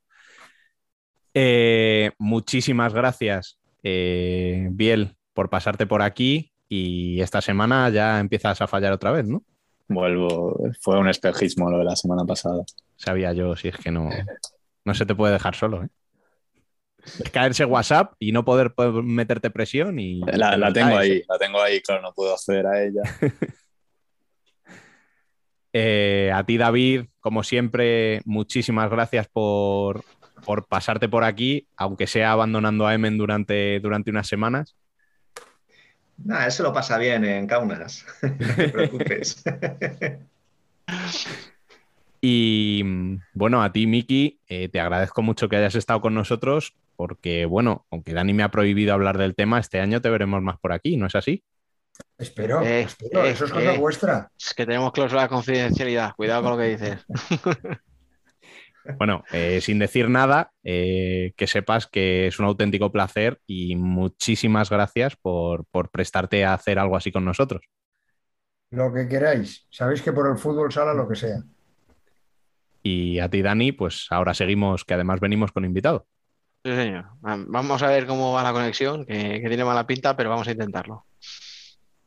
Eh, muchísimas gracias, eh, Biel, por pasarte por aquí y esta semana ya empiezas a fallar otra vez, ¿no? Vuelvo, fue un espejismo lo de la semana pasada. Sabía yo, si es que no, no se te puede dejar solo, ¿eh? Es caerse WhatsApp y no poder, poder meterte presión y... La, la tengo ¿eh? ahí, la tengo ahí, claro, no puedo acceder a ella. Eh, a ti, David, como siempre, muchísimas gracias por, por pasarte por aquí, aunque sea abandonando a Emen durante, durante unas semanas. Nada, eso lo pasa bien en Kaunas. No te preocupes. Y mm, bueno, a ti, Miki, eh, te agradezco mucho que hayas estado con nosotros, porque bueno, aunque Dani me ha prohibido hablar del tema, este año te veremos más por aquí, ¿no es así? Espero, Eh, espero, eh, eso es cosa eh. vuestra. Es que tenemos cláusula de confidencialidad. Cuidado con lo que dices. Bueno, eh, sin decir nada, eh, que sepas que es un auténtico placer y muchísimas gracias por, por prestarte a hacer algo así con nosotros. Lo que queráis. Sabéis que por el fútbol sala lo que sea. Y a ti, Dani, pues ahora seguimos, que además venimos con invitado. Sí, señor. Vamos a ver cómo va la conexión, que, que tiene mala pinta, pero vamos a intentarlo.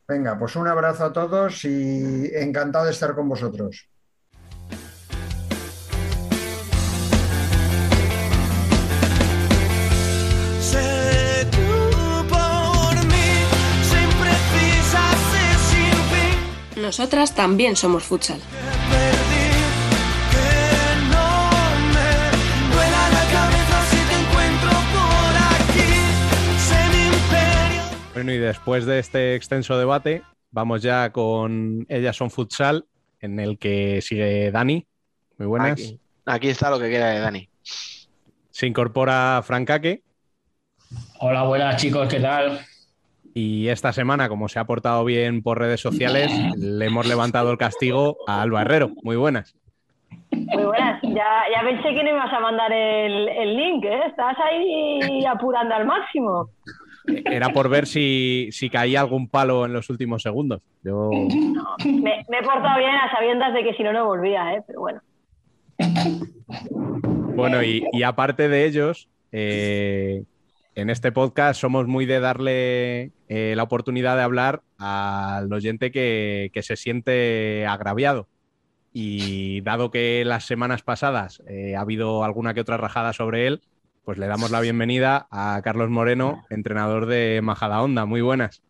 Venga, pues un abrazo a todos y encantado de estar con vosotros. Nosotras también somos futsal. Bueno, y después de este extenso debate, vamos ya con Ellas son futsal, en el que sigue Dani. Muy buenas. Aquí, aquí está lo que queda de Dani. Se incorpora Francaque. Hola, buenas chicos, ¿qué tal? Y esta semana, como se ha portado bien por redes sociales, le hemos levantado el castigo a Alba Herrero. Muy buenas. Muy buenas. Ya, ya pensé que no ibas a mandar el, el link, ¿eh? Estás ahí apurando al máximo. Era por ver si, si caía algún palo en los últimos segundos. Yo... No, me, me he portado bien a sabiendas de que si no, no volvía, ¿eh? Pero bueno. Bueno, y, y aparte de ellos, eh, en este podcast somos muy de darle eh, la oportunidad de hablar al oyente que, que, se siente agraviado. Y dado que las semanas pasadas eh, ha habido alguna que otra rajada sobre él, pues le damos la bienvenida a Carlos Moreno, entrenador de Majadahonda. Muy buenas.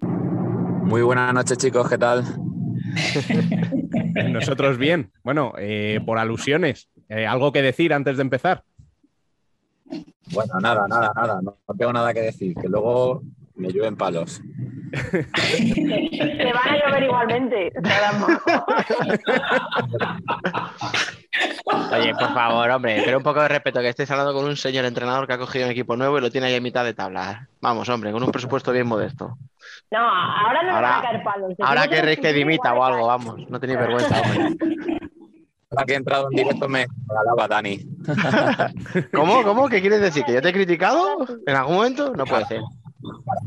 Muy buenas noches, chicos, ¿qué tal? Nosotros bien. Bueno, eh, por alusiones, eh, ¿algo que decir antes de empezar? Bueno, nada, nada, nada. No tengo nada que decir, que luego me llueven palos. Te van a llover igualmente. Oye, por favor, hombre, pero un poco de respeto, que estés hablando con un señor entrenador que ha cogido un equipo nuevo y lo tiene ahí en mitad de tabla. Vamos, hombre, con un presupuesto bien modesto. No, ahora no Ahora- me van a caer palos. Ahora Seguro que que dimita o algo, vamos, no tenéis vergüenza, hombre. La que he entrado en directo me regalaba Dani. ¿Cómo? ¿Cómo? ¿Qué quieres decir? ¿Que yo te he criticado en algún momento? No puede ser.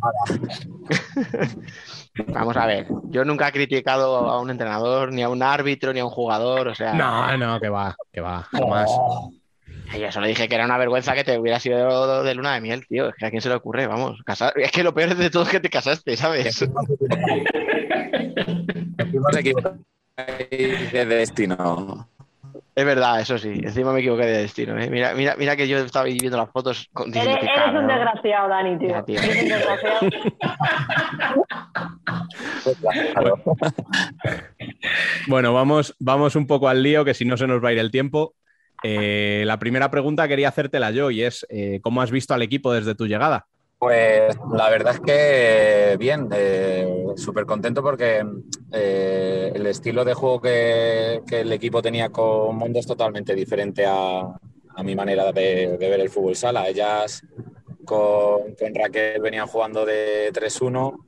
Vamos a ver, yo nunca he criticado a un entrenador, ni a un árbitro, ni a un jugador, o sea, No, no, que va, que va, jamás. yo solo dije que era una vergüenza que te hubiera sido de luna de miel, tío, es que a quién se le ocurre, vamos, casar, es que lo peor de todo es que te casaste, ¿sabes? De destino. Es verdad, eso sí, encima me equivoqué de destino, ¿eh? Mira, mira, mira que yo estaba viendo las fotos con Eres, un desgraciado, Dani, tío. Ya, tío. Eres un desgraciado. Bueno, vamos, vamos un poco al lío, que si no se nos va a ir el tiempo. Eh, la primera pregunta quería hacértela yo y es, eh, ¿cómo has visto al equipo desde tu llegada? Pues la verdad es que bien, eh, súper contento porque eh, el estilo de juego que, que el equipo tenía con Mundo es totalmente diferente a, a mi manera de, de ver el fútbol sala. Ellas con, con Raquel venían jugando de 3-1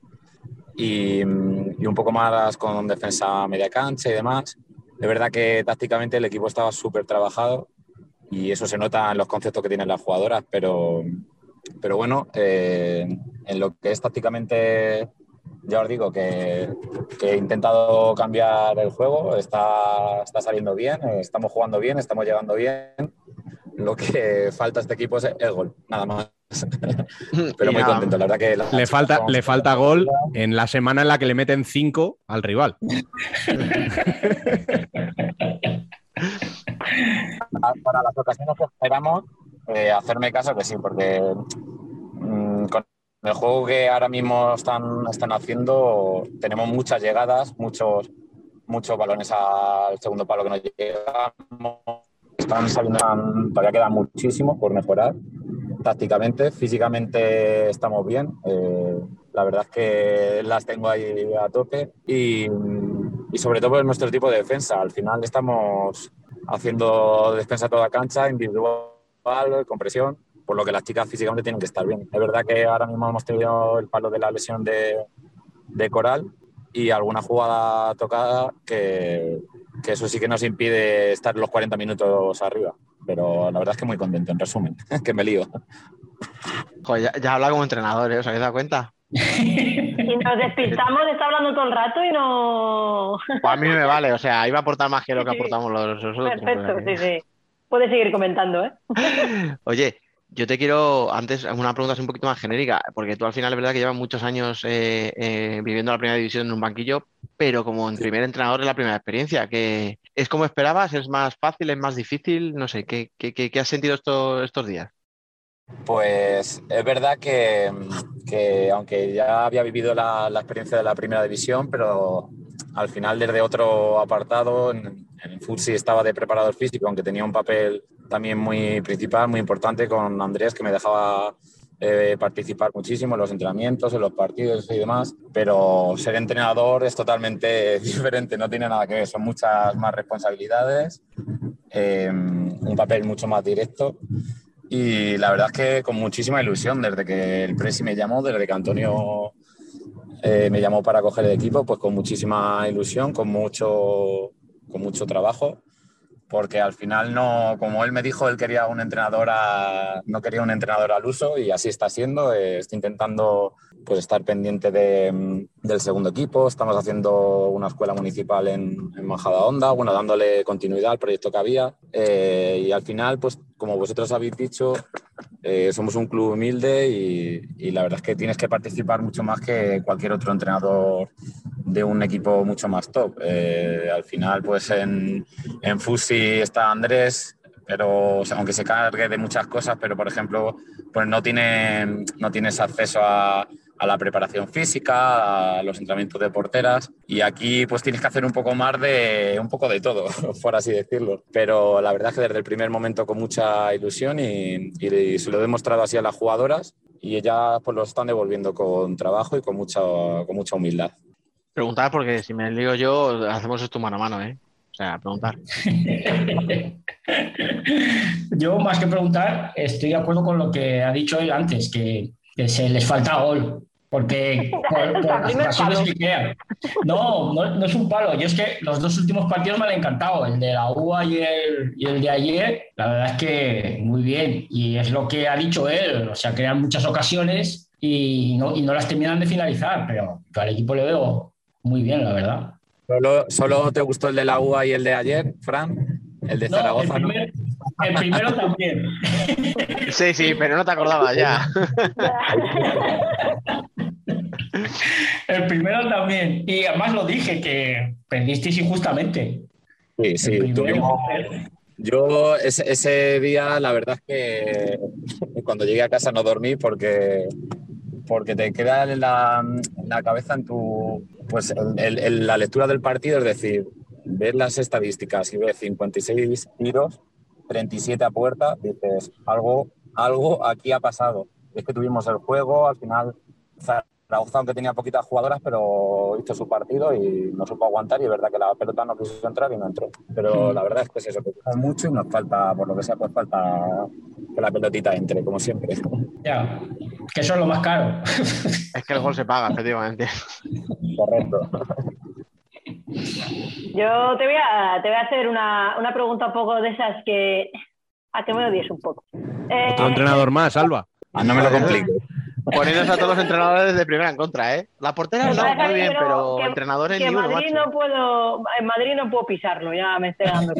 y, y un poco más con defensa media cancha y demás. De verdad que tácticamente el equipo estaba súper trabajado y eso se nota en los conceptos que tienen las jugadoras, pero, pero bueno, eh, en lo que es tácticamente, ya os digo que, que he intentado cambiar el juego, está, está saliendo bien, estamos jugando bien, estamos llegando bien. Lo que falta a este equipo es el gol, nada más. Pero muy contento, la verdad que... la- Le falta, le falta gol en la semana en la que le meten cinco al rival. para las ocasiones que esperamos, eh, hacerme caso que sí, porque mm, con el juego que ahora mismo están, están haciendo, tenemos muchas llegadas, muchos, muchos balones al segundo palo que nos llegamos. Están saliendo, todavía queda muchísimo por mejorar. Tácticamente, físicamente estamos bien. eh, la verdad es que las tengo ahí a tope y, sobre todo en nuestro tipo de defensa. Al final estamos haciendo defensa toda cancha, individual, con presión, por lo que las chicas físicamente tienen que estar bien. Es verdad que ahora mismo hemos tenido el palo de la lesión de, de Coral y alguna jugada tocada que, que eso sí que nos impide estar los 40 minutos arriba. Pero la verdad es que muy contento, en resumen, que me lío. Joder, ya, ya habla como entrenador, ¿eh? ¿Os habéis dado cuenta? Y nos despistamos, está hablando todo el rato y no. Pues a mí me vale, o sea, iba a aportar más que lo que aportamos los, los otros. Perfecto, sí, sí. Puedes seguir comentando, ¿eh? Oye, yo te quiero, antes, una pregunta así un poquito más genérica, porque tú al final es verdad que llevas muchos años eh, eh, viviendo la primera división en un banquillo, pero como en primer entrenador es la primera experiencia, que ¿es como esperabas? ¿Es más fácil? ¿Es más difícil? No sé, ¿qué, qué, qué- qué has sentido esto- estos días? Pues es verdad que, que aunque ya había vivido la, la experiencia de la primera división, pero al final desde otro apartado, en, en Futsi estaba de preparador físico, aunque tenía un papel también muy principal, muy importante con Andrés, que me dejaba eh, participar muchísimo en los entrenamientos, en los partidos y demás, pero ser entrenador es totalmente diferente, no tiene nada que ver, son muchas más responsabilidades, eh, un papel mucho más directo. Y la verdad es que con muchísima ilusión, desde que el Presi me llamó, desde que Antonio eh, me llamó para coger el equipo, pues con muchísima ilusión, con mucho, con mucho trabajo porque al final no, como él me dijo, él quería un entrenador no quería un entrenador al uso y así está siendo. Eh, estoy intentando pues estar pendiente de, mm, del segundo equipo. Estamos haciendo una escuela municipal en, en Majadahonda, bueno, dándole continuidad al proyecto que había. Eh, y al final, pues como vosotros habéis dicho, eh, somos un club humilde y, y, la verdad es que tienes que participar mucho más que cualquier otro entrenador de un equipo mucho más top. Eh, al final, pues en, en Fusi está Andrés, pero aunque se cargue de muchas cosas, pero por ejemplo, pues no, tiene, no tienes acceso a, a la preparación física, a los entrenamientos de porteras y aquí pues tienes que hacer un poco más de un poco de todo, por así decirlo. Pero la verdad es que desde el primer momento con mucha ilusión y, y se lo he demostrado así a las jugadoras y ellas pues lo están devolviendo con trabajo y con mucha, con mucha humildad. Preguntar porque si me digo yo, hacemos esto mano a mano, ¿eh? O sea, preguntar. yo más que preguntar, estoy de acuerdo con lo que ha dicho él antes, que que se les falta gol. Porque por, por las razones que crean. No, no, no, es un palo. Yo es que los dos últimos partidos me han encantado. El de la UA y el, y el de ayer, la verdad es que muy bien. Y es lo que ha dicho él. O sea, crean muchas ocasiones y no, y no las terminan de finalizar. Pero al equipo le veo muy bien, la verdad. ¿Solo, ¿Solo te gustó el de la UA y el de ayer, Fran? El de Zaragoza. No, el, primer, el primero también. Sí, sí, pero no te acordabas ya. El primero también. Y además lo dije, que perdisteis injustamente. Sí, sí. Tuvimos... Yo ese, ese, día, la verdad es que cuando llegué a casa no dormí porque, porque te queda en la, en la cabeza en tu, pues en, en la lectura del partido, es decir, ves las estadísticas y ves 56 tiros, 37 a puerta, dices, algo, algo aquí ha pasado. Es que tuvimos el juego, al final Zaragoza, aunque tenía poquitas jugadoras, pero hizo su partido y no supo aguantar y es verdad que la pelota no quiso entrar y no entró. Pero la verdad es que es eso, que mucho y nos falta, por lo que sea, pues falta que la pelotita entre, como siempre. Ya, que eso es lo más caro. Es que el gol se paga, efectivamente. Correcto. Yo te voy a, te voy a hacer una, una, pregunta un poco de esas que. a que me odies un poco. Eh, Otro entrenador más, Alba. Ah, no me lo complique. Poniéndose a todos los entrenadores de primera en contra, ¿eh? La portera no, muy bien, pero que, entrenadores que ni uno, Madrid no puedo, En Madrid no puedo pisarlo, ya me estoy dando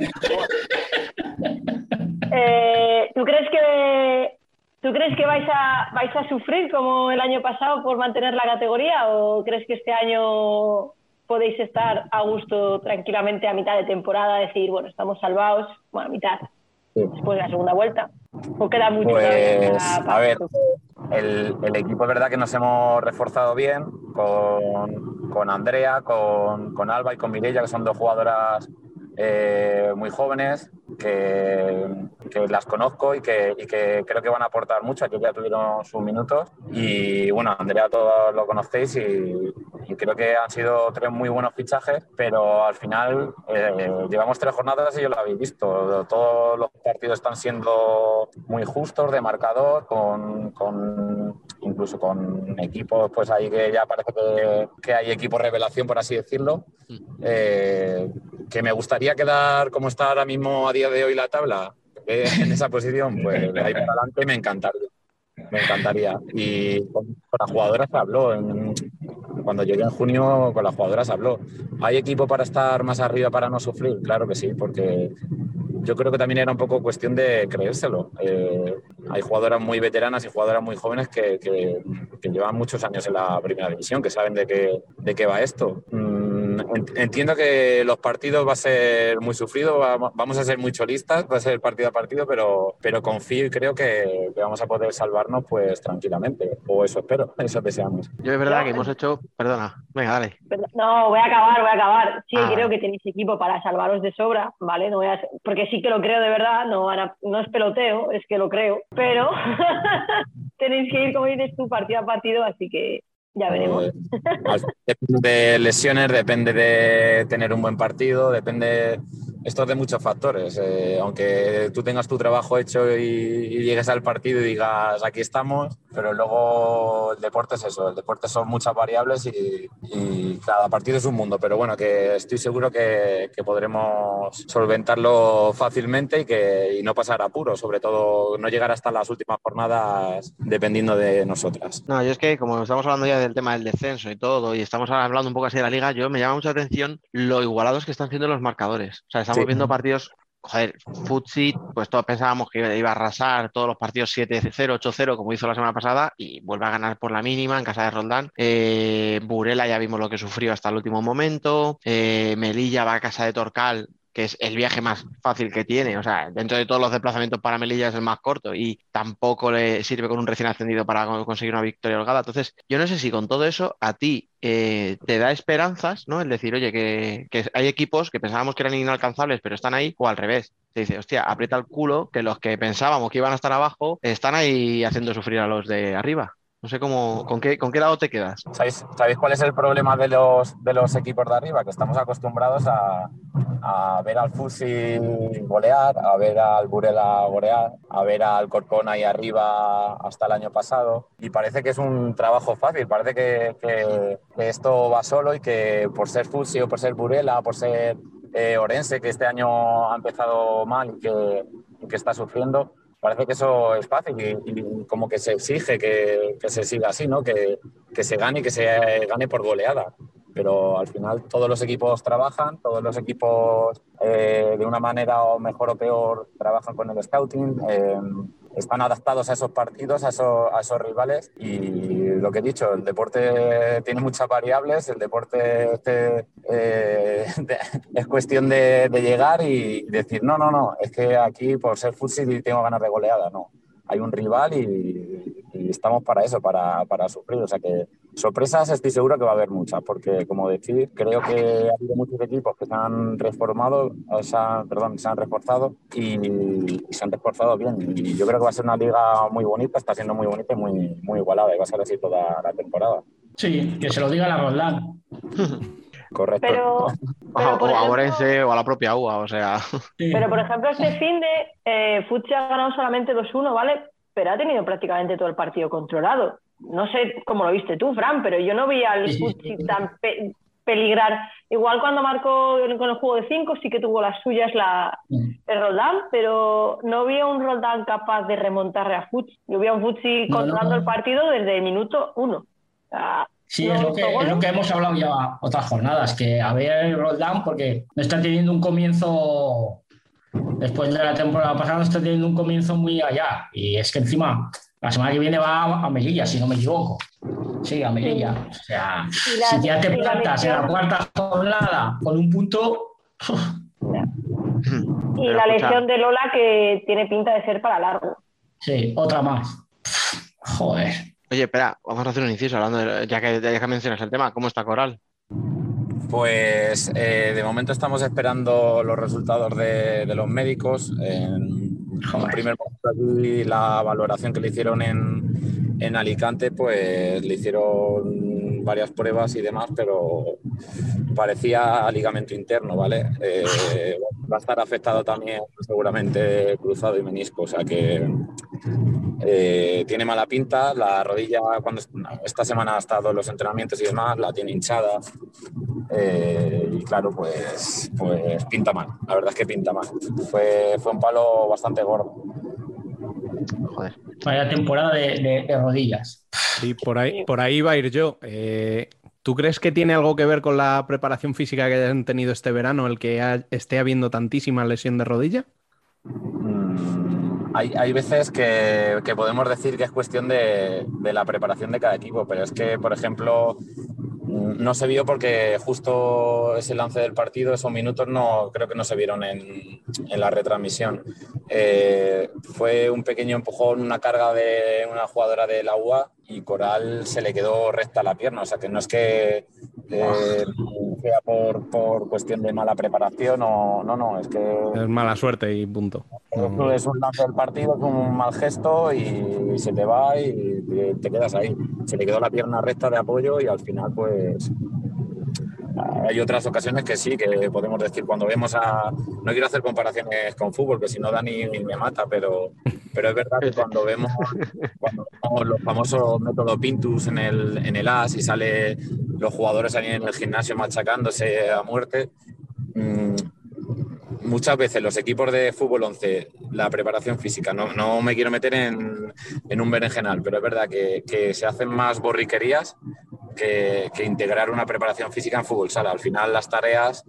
eh, ¿Tú crees que ¿Tú crees que vais a, vais a sufrir como el año pasado por mantener la categoría o crees que este año podéis estar a gusto tranquilamente a mitad de temporada, decir, bueno, estamos salvados, bueno, a mitad, después de la segunda vuelta? ¿O queda mucho? Pues, para, a ver, el, el, equipo es verdad que nos hemos reforzado bien con, con Andrea, con, con, Alba y con Mireia, que son dos jugadoras eh, muy jóvenes, que, que, las conozco y que, y que creo que van a aportar mucho, que ya tuvieron sus minutos. Y bueno, Andrea todos lo conocéis y, y creo que han sido tres muy buenos fichajes, pero al final eh, llevamos tres jornadas y yo lo habéis visto. Todos los partidos están siendo muy justos de marcador, con, con incluso con equipos, pues ahí que ya parece que, que hay equipos revelación, por así decirlo. Eh, que me gustaría quedar como está ahora mismo a día de hoy la tabla, eh, en esa posición, pues de ahí para adelante me encantaría. Me encantaría. Y con, con las jugadoras se habló. Cuando llegué en junio, con las jugadoras habló. ¿Hay equipo para estar más arriba para no sufrir? Claro que sí, porque yo creo que también era un poco cuestión de creérselo. Eh, hay jugadoras muy veteranas y jugadoras muy jóvenes que, que, llevan muchos años en la primera división, que saben de qué, de qué va esto. Mm, entiendo que los partidos va a ser muy sufrido, vamos a ser muy cholistas, va a ser partido a partido, pero, pero confío y creo que, vamos a poder salvarnos pues tranquilamente. O eso espero, eso deseamos. Yo es verdad que hemos hecho. Perdona, venga, dale. No, voy a acabar, voy a acabar. Sí, Ah, creo que tenéis equipo para salvaros de sobra, ¿vale? No voy a- porque sí que lo creo de verdad, no, van a- no es peloteo, es que lo creo, pero tenéis que ir, como dices tú, partido a partido, así que ya veremos. Eh, Depende de lesiones, depende de tener un buen partido, depende. Esto es de muchos factores. Eh, aunque tú tengas tu trabajo hecho y, y llegues al partido y digas aquí estamos, pero luego el deporte es eso. El deporte son muchas variables y, y cada partido es un mundo. Pero bueno, que estoy seguro que, que podremos solventarlo fácilmente y que y no pasar apuros, sobre todo no llegar hasta las últimas jornadas dependiendo de nosotras. No, yo es que como estamos hablando ya del tema del descenso y todo, y estamos hablando un poco así de la liga, yo me llama mucha atención lo igualados que están siendo los marcadores. O sea, estamos Sí. viendo partidos, joder, Futsi, pues todos pensábamos que iba a arrasar todos los partidos 7-0, 8-0, como hizo la semana pasada, y vuelve a ganar por la mínima en casa de Roldán. Eh, Burela ya vimos lo que sufrió hasta el último momento. Eh, Melilla va a casa de Torcal que es el viaje más fácil que tiene. O sea, dentro de todos los desplazamientos para Melilla es el más corto y tampoco le sirve con un recién ascendido para con- conseguir una victoria holgada. Entonces, yo no sé si con todo eso a ti eh, te da esperanzas, ¿no? El decir, oye, que, que hay equipos que pensábamos que eran inalcanzables, pero están ahí, o al revés. Te dice, hostia, aprieta el culo, que los que pensábamos que iban a estar abajo están ahí haciendo sufrir a los de arriba. No sé cómo, con qué, con qué lado te quedas. ¿Sabéis, sabéis cuál es el problema de los, de los equipos de arriba? Que estamos acostumbrados a, a ver al Fusi golear, a ver al Burela golear, a ver al Corcón ahí arriba hasta el año pasado. Y parece que es un trabajo fácil, parece que, que- que esto va solo y que por ser Fusi o por ser Burela, por ser eh, Orense, que este año ha empezado mal y que, y que está sufriendo, parece que eso es fácil y, como que se exige que, que se siga así, ¿no? Que, que se gane y que se gane por goleada. Pero al final todos los equipos trabajan, todos los equipos eh, de una manera o mejor o peor trabajan con el scouting, eh, están adaptados a esos partidos, a esos, a esos rivales y lo que he dicho, el deporte tiene muchas variables, el deporte este, eh, es cuestión de, llegar y decir, no, no, no, es que aquí por ser futsal tengo ganas de goleada, no. Hay un rival y, y estamos para eso, para, para sufrir. O sea que sorpresas estoy seguro que va a haber muchas, porque como decir, creo que ha habido muchos equipos que se han reformado, o se han- perdón, se han reforzado y, y se han reforzado bien. Y yo creo que va a ser una liga muy bonita, está siendo muy bonita y muy, muy igualada y va a ser así toda la temporada. Sí, que se lo diga la Roldán. Correcto. Pero, O, pero, por o a ejemplo- Orense o a la propia UA, o sea. Pero, por ejemplo, este fin de eh, Futsi ha ganado solamente 2-1, ¿vale? Pero ha tenido prácticamente todo el partido controlado. No sé cómo lo viste tú, Fran, pero yo no vi al Futsi tan pe- peligrar. Igual cuando marcó con el juego de 5 sí que tuvo las suyas la, el Roldán, pero no vi a un Roldán capaz de remontarle a Futsi. Yo vi a un Futsi No, controlando no. el partido desde el minuto 1. Sí, es lo, que, es lo que hemos hablado ya otras jornadas, que a ver el Roldán, porque no está teniendo un comienzo, después de la temporada pasada, no está teniendo un comienzo muy allá. Y es que encima, la semana que viene va a Melilla, si no me equivoco. Sí, a Melilla. O sea, Y la- si ya te y la plantas en la cuarta jornada con un punto, Y Pero la lesión de Lola que tiene pinta de ser para largo. sí, otra más. Joder. Oye, espera, vamos a hacer un inciso hablando de, ya que, ya que mencionas el tema, ¿cómo está Coral? Pues eh, de momento estamos esperando los resultados de, de los médicos. Joder. primer momento la valoración que le hicieron en, en Alicante, pues le hicieron varias pruebas y demás, pero parecía ligamento interno, ¿vale? Eh, va a estar afectado también seguramente cruzado y menisco, o sea que eh, tiene mala pinta, la rodilla cuando esta semana ha estado en los entrenamientos y demás, la tiene hinchada eh, y claro, pues, pues pinta mal, la verdad es que pinta mal. Fue, fue un palo bastante gordo. Joder. Vaya temporada de, de- de rodillas. Sí, por ahí, por ahí va a ir yo. Eh, ¿Tú crees que tiene algo que ver con la preparación física que hayan tenido este verano, el que ha- esté habiendo tantísima lesión de rodilla? Mm, Hay, hay veces que, que podemos decir que es cuestión de, de la preparación de cada equipo, pero es que, por ejemplo, no se vio porque justo ese lance del partido, esos minutos, no creo que no se vieron en, la retransmisión. Eh, fue un pequeño empujón, una carga de una jugadora del agua y Coral se le quedó recta la pierna. O sea que no es que eh, sea por, por, cuestión de mala preparación o no, no, es que. Es mala suerte y punto. Es un lance del partido, es un mal gesto y, se te va y te, te quedas ahí. Se le quedó la pierna recta de apoyo y al final, pues hay otras ocasiones que sí, que podemos decir cuando vemos a. No quiero hacer comparaciones con fútbol, que si no Dani me mata, pero, pero es verdad que cuando vemos, cuando vemos los famosos métodos Pintus en el, en el AS y sale los jugadores ahí en el gimnasio machacándose a muerte. Mmm, muchas veces los equipos de fútbol 11, la preparación física, no, no me quiero meter en, en, un berenjenal, pero es verdad que, que se hacen más borriquerías que, que, integrar una preparación física en fútbol sala. Al final las tareas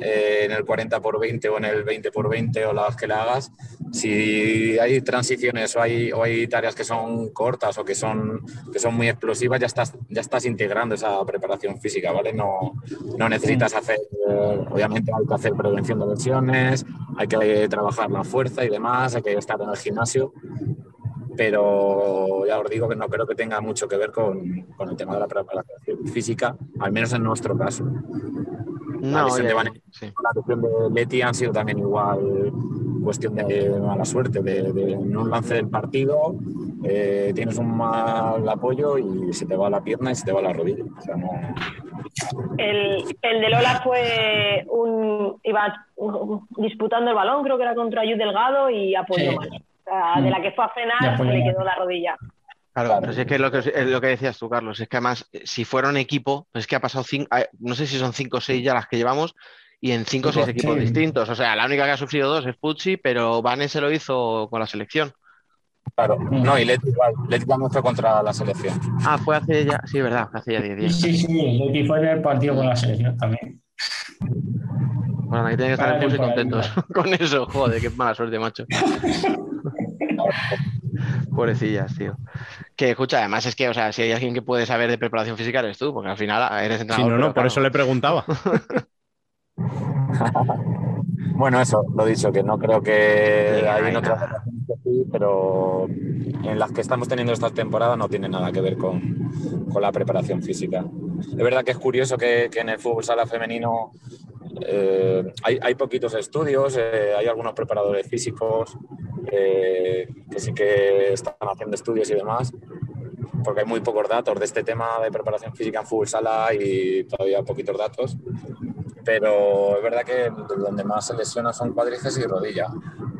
eh, en el 40 por 20 o en el 20 por 20 o las que le hagas, si hay transiciones o hay, o hay tareas que son cortas o que son, que son muy explosivas, ya estás, ya estás integrando esa preparación física, ¿vale? No, no necesitas hacer, eh, obviamente hay que hacer prevención de lesiones, hay que trabajar la fuerza y demás, hay que estar en el gimnasio, pero ya os digo que no creo que tenga mucho que ver con, con el tema de la preparación física, al menos en nuestro caso. No, la lesión de Vanessa, sí. la lesión de Leti han sido también igual cuestión de mala suerte, de, de en un lance del partido eh, tienes un mal apoyo y se te va la pierna y se te va la rodilla. O sea, no... El, el de Lola fue un. iba disputando el balón, creo que era contra Ayud Delgado y apoyó Sí. mal. O sea, de la que fue a frenar, se le quedó la rodilla. Claro, pero si es que es lo que, es lo que decías tú, Carlos, es que además, eh, si fuera un equipo, es que ha pasado cinco, no sé si son cinco o seis ya las que llevamos, y en cinco o seis Sí. equipos distintos. O sea, la única que ha sufrido dos es Pucci, pero Vane se lo hizo con la selección. Claro, no, y Leti igual, Leti también fue contra la selección. Ah, fue hace ya, sí, verdad, hace ya 10 Sí, días. sí, sí, Leti fue en el partido con la selección también. Bueno, ahí tienen que estar Vale, en Pucci contentos con eso. Joder, qué mala suerte, macho. Pobrecillas, tío. Que escucha, además es que, o sea, si hay alguien que puede saber de preparación física eres tú, porque al final eres Sí, entrenador. no, no, pero por claro. eso le preguntaba. Bueno, eso, lo dicho, que no creo que Sí, hay en otras sí, pero en las que estamos teniendo esta temporada no tiene nada que ver con, con la preparación física. Es verdad que es curioso que, en el fútbol sala femenino eh, hay, hay poquitos estudios, eh, hay algunos preparadores físicos eh, que sí que están haciendo estudios y demás, porque hay muy pocos datos de este tema de preparación física en fútbol sala y todavía poquitos datos. Pero es verdad que donde más se lesiona son cuádriceps y rodilla,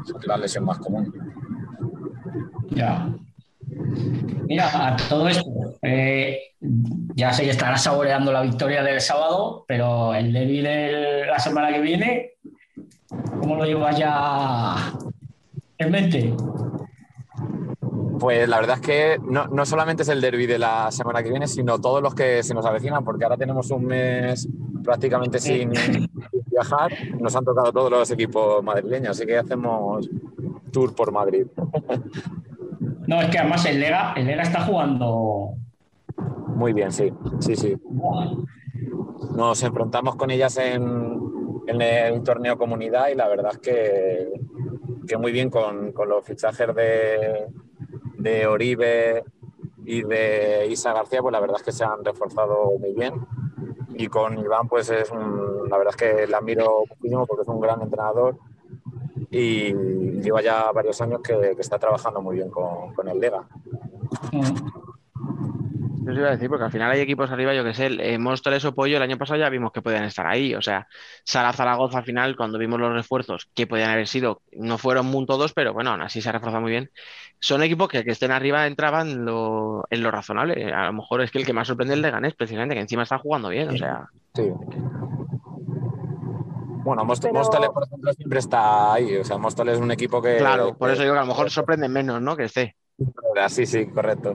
es la lesión más común. Ya. Mira, a todo esto, eh, ya sé que estarás saboreando la victoria del sábado, pero el derby de la semana que viene, ¿cómo lo llevas ya en mente? Pues la verdad es que no, no solamente es el derby de la semana que viene, sino todos los que se nos avecinan, porque ahora tenemos un mes prácticamente sin viajar. Nos han tocado todos los equipos madrileños, así que hacemos tour por Madrid. No, es que además el Lega, el Lega está jugando. Muy bien, sí, sí, sí. Nos enfrentamos con ellas en, el torneo comunidad y la verdad es que, que muy bien con, con los fichajes de, de Oribe y de Isa García, pues la verdad es que se han reforzado muy bien. Y con Iván, pues es un, la verdad es que le admiro muchísimo porque es un gran entrenador y lleva ya varios años que, que está trabajando muy bien con, con el Lega. Yo os iba a decir, porque al final hay equipos arriba, yo que sé, el- eh, Móstoles o Pollo, el año pasado ya vimos que podían estar ahí. O sea, Sara Zaragoza al final, cuando vimos los refuerzos que podían haber sido, no fueron muy todos, pero bueno, aún así se ha reforzado muy bien. Son equipos que, que estén arriba entraban en lo, en lo razonable. A lo mejor es que el que más sorprende es el Leganés, precisamente, que encima está jugando bien. O sea, Sí. Bueno, Pero- Móstoles, por ejemplo, siempre está ahí. O sea, Móstoles es un equipo que. claro, por eso digo que a lo mejor sorprende menos, ¿no? Que esté. Sí, sí, correcto.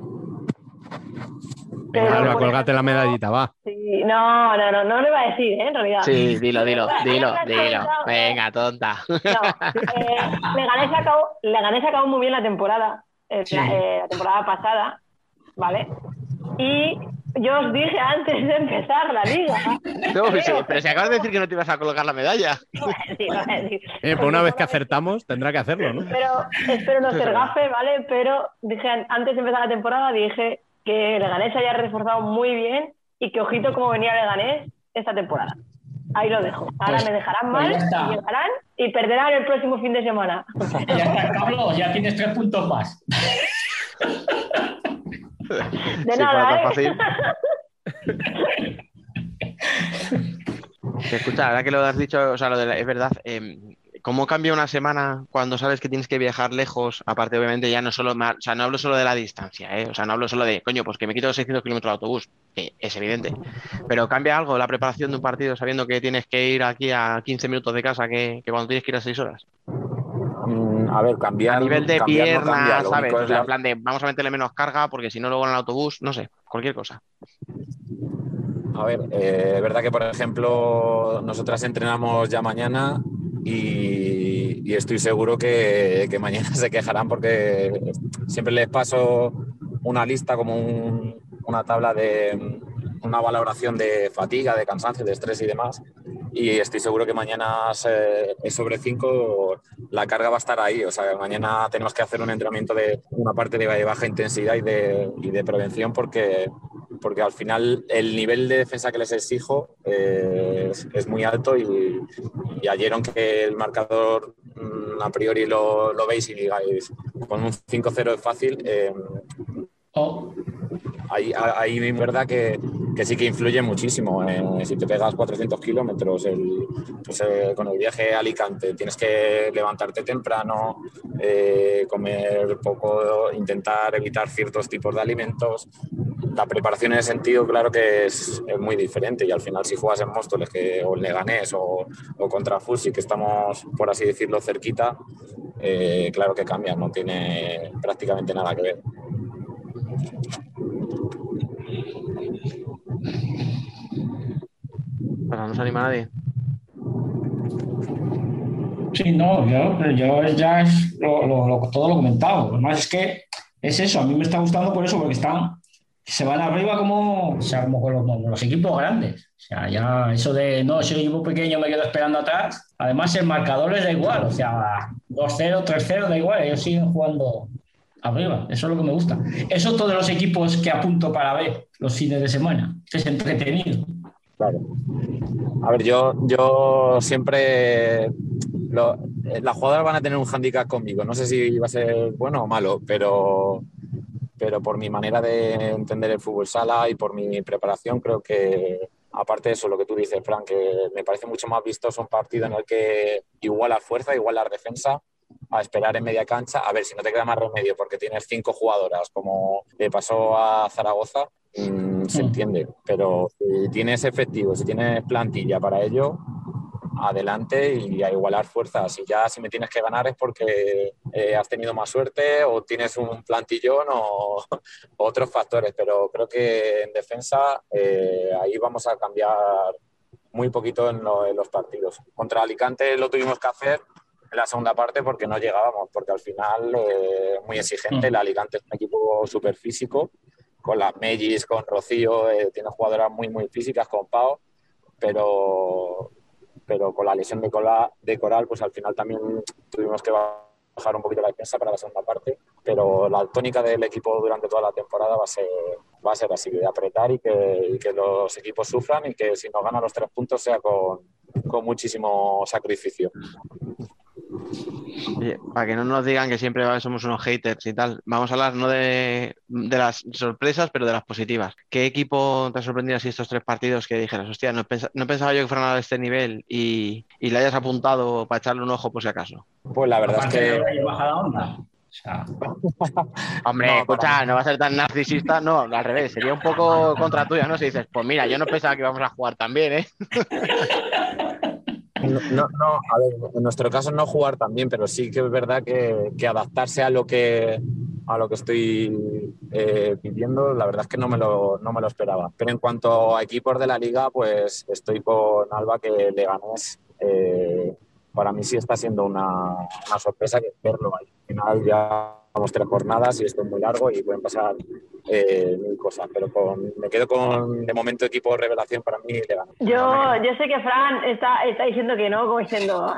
Pero, Alba, por colgate la medallita, va. Sí, no, no, no, no lo iba a decir, ¿eh? En realidad. Sí, dilo, dilo, dilo, dilo. preguntado, ¿eh? Venga, tonta. No, eh, Leganés acabó, Leganés acabó muy bien la temporada, eh, Sí. la, eh, la temporada pasada, ¿vale? Y yo os dije antes de empezar la liga. No, pero, si acabas de decir que no te ibas a colocar la medalla. Eh, pues una vez que acertamos, tendrá que hacerlo, ¿no? Pero espero no ser gafe, ¿vale? Pero dije, antes de empezar la temporada, dije que Leganés se haya reforzado muy bien y que ojito cómo venía Leganés esta temporada. Ahí lo dejo. Ahora Pues- me dejarán pues mal está. y llegarán y perderán el próximo fin de semana. Ya está, Carlos, ya tienes tres puntos más. De Sí, nada, fue ¿eh? Te escucha, ahora que lo has dicho, o sea, lo de la- es verdad, eh, ¿cómo cambia una semana cuando sabes que tienes que viajar lejos? Aparte, obviamente, ya no solo, o sea, no hablo solo de la distancia, ¿eh? O sea, no hablo solo de, coño, pues que me quito los 600 kilómetros de autobús, que es evidente, pero cambia algo la preparación de un partido sabiendo que tienes que ir aquí a 15 minutos de casa que, que cuando tienes que ir a 6 horas. A ver, cambiar. A nivel de cambiar no pierna, cambia, lo ¿sabes? O sea, la- en plan de, vamos a meterle menos carga porque si no luego en el autobús, no sé, cualquier cosa. A ver, eh, es verdad que, por ejemplo, nosotras entrenamos ya mañana y, y estoy seguro que, que mañana se quejarán porque siempre les paso una lista como un- una tabla de una valoración de fatiga, de cansancio, de estrés y demás. Y estoy seguro que mañana es sobre 5, la carga va a estar ahí. O sea, mañana tenemos que hacer un entrenamiento de una parte de baja intensidad y de, y de prevención porque, porque al final el nivel de defensa que les exijo eh, es, muy alto y, y ayer aunque el marcador mm, a priori lo, lo veis y digáis con un 5-0 es fácil, eh, ahí, ahí verdad que, que sí que influye muchísimo. si te pegas 400 kilómetros pues, eh, con el viaje a Alicante, tienes que levantarte temprano, eh, comer poco, intentar evitar ciertos tipos de alimentos. La preparación en ese sentido, claro que es, es muy diferente. Y al final, si juegas en Móstoles que, o en Leganés o, o contra Fusi, que estamos, por así decirlo, cerquita, eh, claro que cambia, no tiene prácticamente nada que ver. Para no se anima nadie. sí, no, yo, yo ya es lo- lo- lo- todo lo comentado. Además, es que es eso, a mí me está gustando por eso, porque están, se van arriba como, o sea, con los equipos grandes. O sea, ya eso de no, soy equipo pequeño, me quedo esperando atrás. Además, el marcador les da igual, o sea, 2-0, 3-0, da igual, ellos siguen jugando arriba. Eso es lo que me gusta. Eso todos los equipos que apunto para ver los fines de semana. Es entretenido. Claro. A ver, yo, yo siempre. lo- las jugadoras van a tener un hándicap conmigo. No sé si va a ser bueno o malo, pero, pero por mi manera de entender el fútbol sala y por mi preparación, creo que, aparte de eso, lo que tú dices, Frank, que me parece mucho más vistoso un partido en el que igualas fuerza, igualas defensa, a esperar en media cancha, a ver si no te queda más remedio porque tienes cinco jugadoras, como le pasó a Zaragoza, mm, se Mm. entiende, pero si tienes efectivo, si tienes plantilla para ello, adelante y a igualar fuerzas. Y ya si me tienes que ganar es porque eh, has tenido más suerte o tienes un plantillón o, o otros factores, pero creo que en defensa eh, ahí vamos a cambiar muy poquito en, lo- en los partidos. Contra Alicante lo tuvimos que hacer en la segunda parte porque no llegábamos, porque al final eh, muy exigente, el Alicante es un equipo súper físico, con las Mellis, con Rocío, eh, tiene jugadoras muy, muy físicas, con Pau, pero, pero con la lesión de, Cola- de Coral, pues al final también tuvimos que bajar un poquito la defensa para la segunda parte, pero la tónica del equipo durante toda la temporada va a ser, va a ser así, de apretar y que, y que los equipos sufran y que si nos ganan los tres puntos sea con, con muchísimo sacrificio. Oye, para que no nos digan que siempre somos unos haters y tal, vamos a hablar no de, de las sorpresas, pero de las positivas. ¿Qué equipo te ha sorprendido así estos tres partidos que dijeras, hostia, no, pensa- no pensaba yo que fueran a este nivel y, y le hayas apuntado para echarle un ojo por si acaso? Pues la verdad es que... Reyes baja la onda. O sea, Hombre, No, escucha, para- no va a ser tan narcisista, no, al revés, sería un poco contra tuya, ¿no? Si dices, pues mira, yo no pensaba que íbamos a jugar tan bien, ¿eh? No, no, a ver, en nuestro caso no jugar también, pero sí que es verdad que, que adaptarse a lo que a lo que estoy eh, pidiendo, la verdad es que no me, lo, no me lo esperaba. Pero en cuanto a equipos de la liga, pues estoy con Alba que le ganes. eh, para mí sí está siendo una, una sorpresa que verlo ahí. Al final ya Vamos tres jornadas y esto es muy largo y pueden pasar eh, mil cosas, pero con, me quedo con, de momento, equipo revelación para mí. Yo, yo sé que Fran está, está diciendo que no, como diciendo,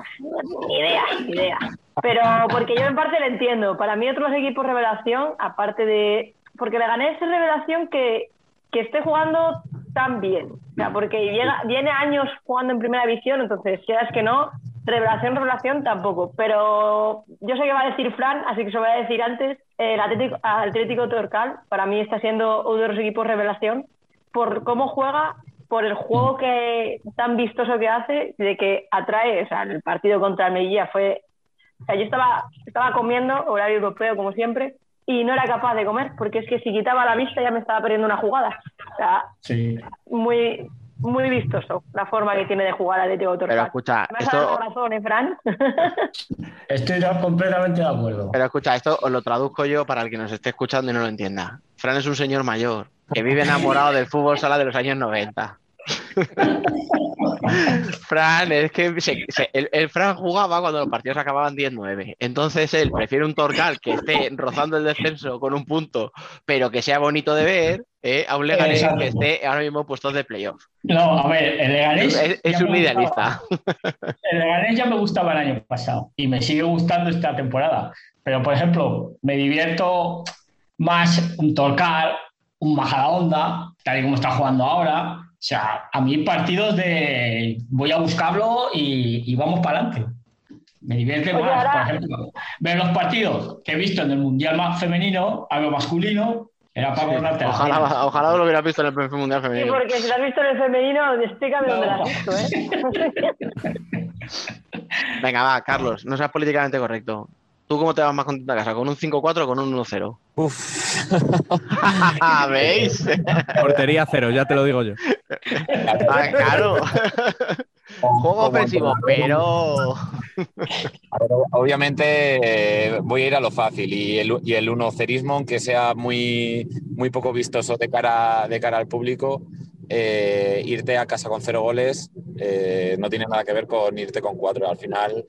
ni idea, ni idea. Pero porque yo en parte lo entiendo. Para mí otros equipos revelación, aparte de... Porque le gané esa revelación que, que esté jugando tan bien. O sea, porque llega, viene años jugando en primera división, entonces, quieras que no, revelación, revelación tampoco. Pero yo sé que va a decir Fran, así que se lo voy a decir antes. El Atlético, Atlético Torcal, para mí está siendo uno de los equipos revelación por cómo juega, por el juego que tan vistoso que hace, de que atrae, o sea, el partido contra el Melilla fue... O sea, yo estaba, estaba comiendo, horario europeo como siempre, y no era capaz de comer, porque es que si quitaba la vista ya me estaba perdiendo una jugada. O sea, Sí. muy, muy vistoso la forma que tiene de jugar Atlético Torcal. Pero escucha, Me has esto, dado razón, ¿eh, Fran? Estoy completamente de acuerdo. pero escucha, esto os lo traduzco yo para el que nos esté escuchando y no lo entienda. Fran es un señor mayor que vive enamorado del fútbol sala de los años 90. Fran, es que se- se- el, el Fran jugaba cuando los partidos acababan 10-9. Entonces él prefiere un Torcal que esté rozando el descenso con un punto, pero que sea bonito de ver, ¿eh? a un Leganés Exacto. que esté ahora mismo puestos de playoff. No, a ver, el Leganés. Es, es un idealista. gustaba. El Leganés ya me gustaba el año pasado y me sigue gustando esta temporada. Pero, por ejemplo, me divierto más un Torcal, un Majadahonda, tal y como está jugando ahora. O sea, a mí partidos de voy a buscarlo y, y vamos para adelante. Me divierte Oye, más, ahora- por ejemplo, ver los partidos que he visto en el Mundial más femenino, a lo masculino, era para acordarte Ojalá, ojalá lo hubiera visto en el primer mundial Sí, femenino. porque si lo has visto en el femenino, explícame dónde lo has visto, ¿eh? Venga, va, Carlos, no seas políticamente correcto. ¿Tú cómo te vas más contento a casa? ¿Con un 5-4 o con un 1-0? Uf, ¿Veis? Portería cero, ya te lo digo yo. Ah, claro. Juego ofensivo, pero. A ver, obviamente eh, voy a ir a lo fácil y el, y el unocerismo, aunque sea muy, muy poco vistoso de cara, de cara al público, eh, irte a casa con cero goles eh, no tiene nada que ver con irte con cuatro. Al final,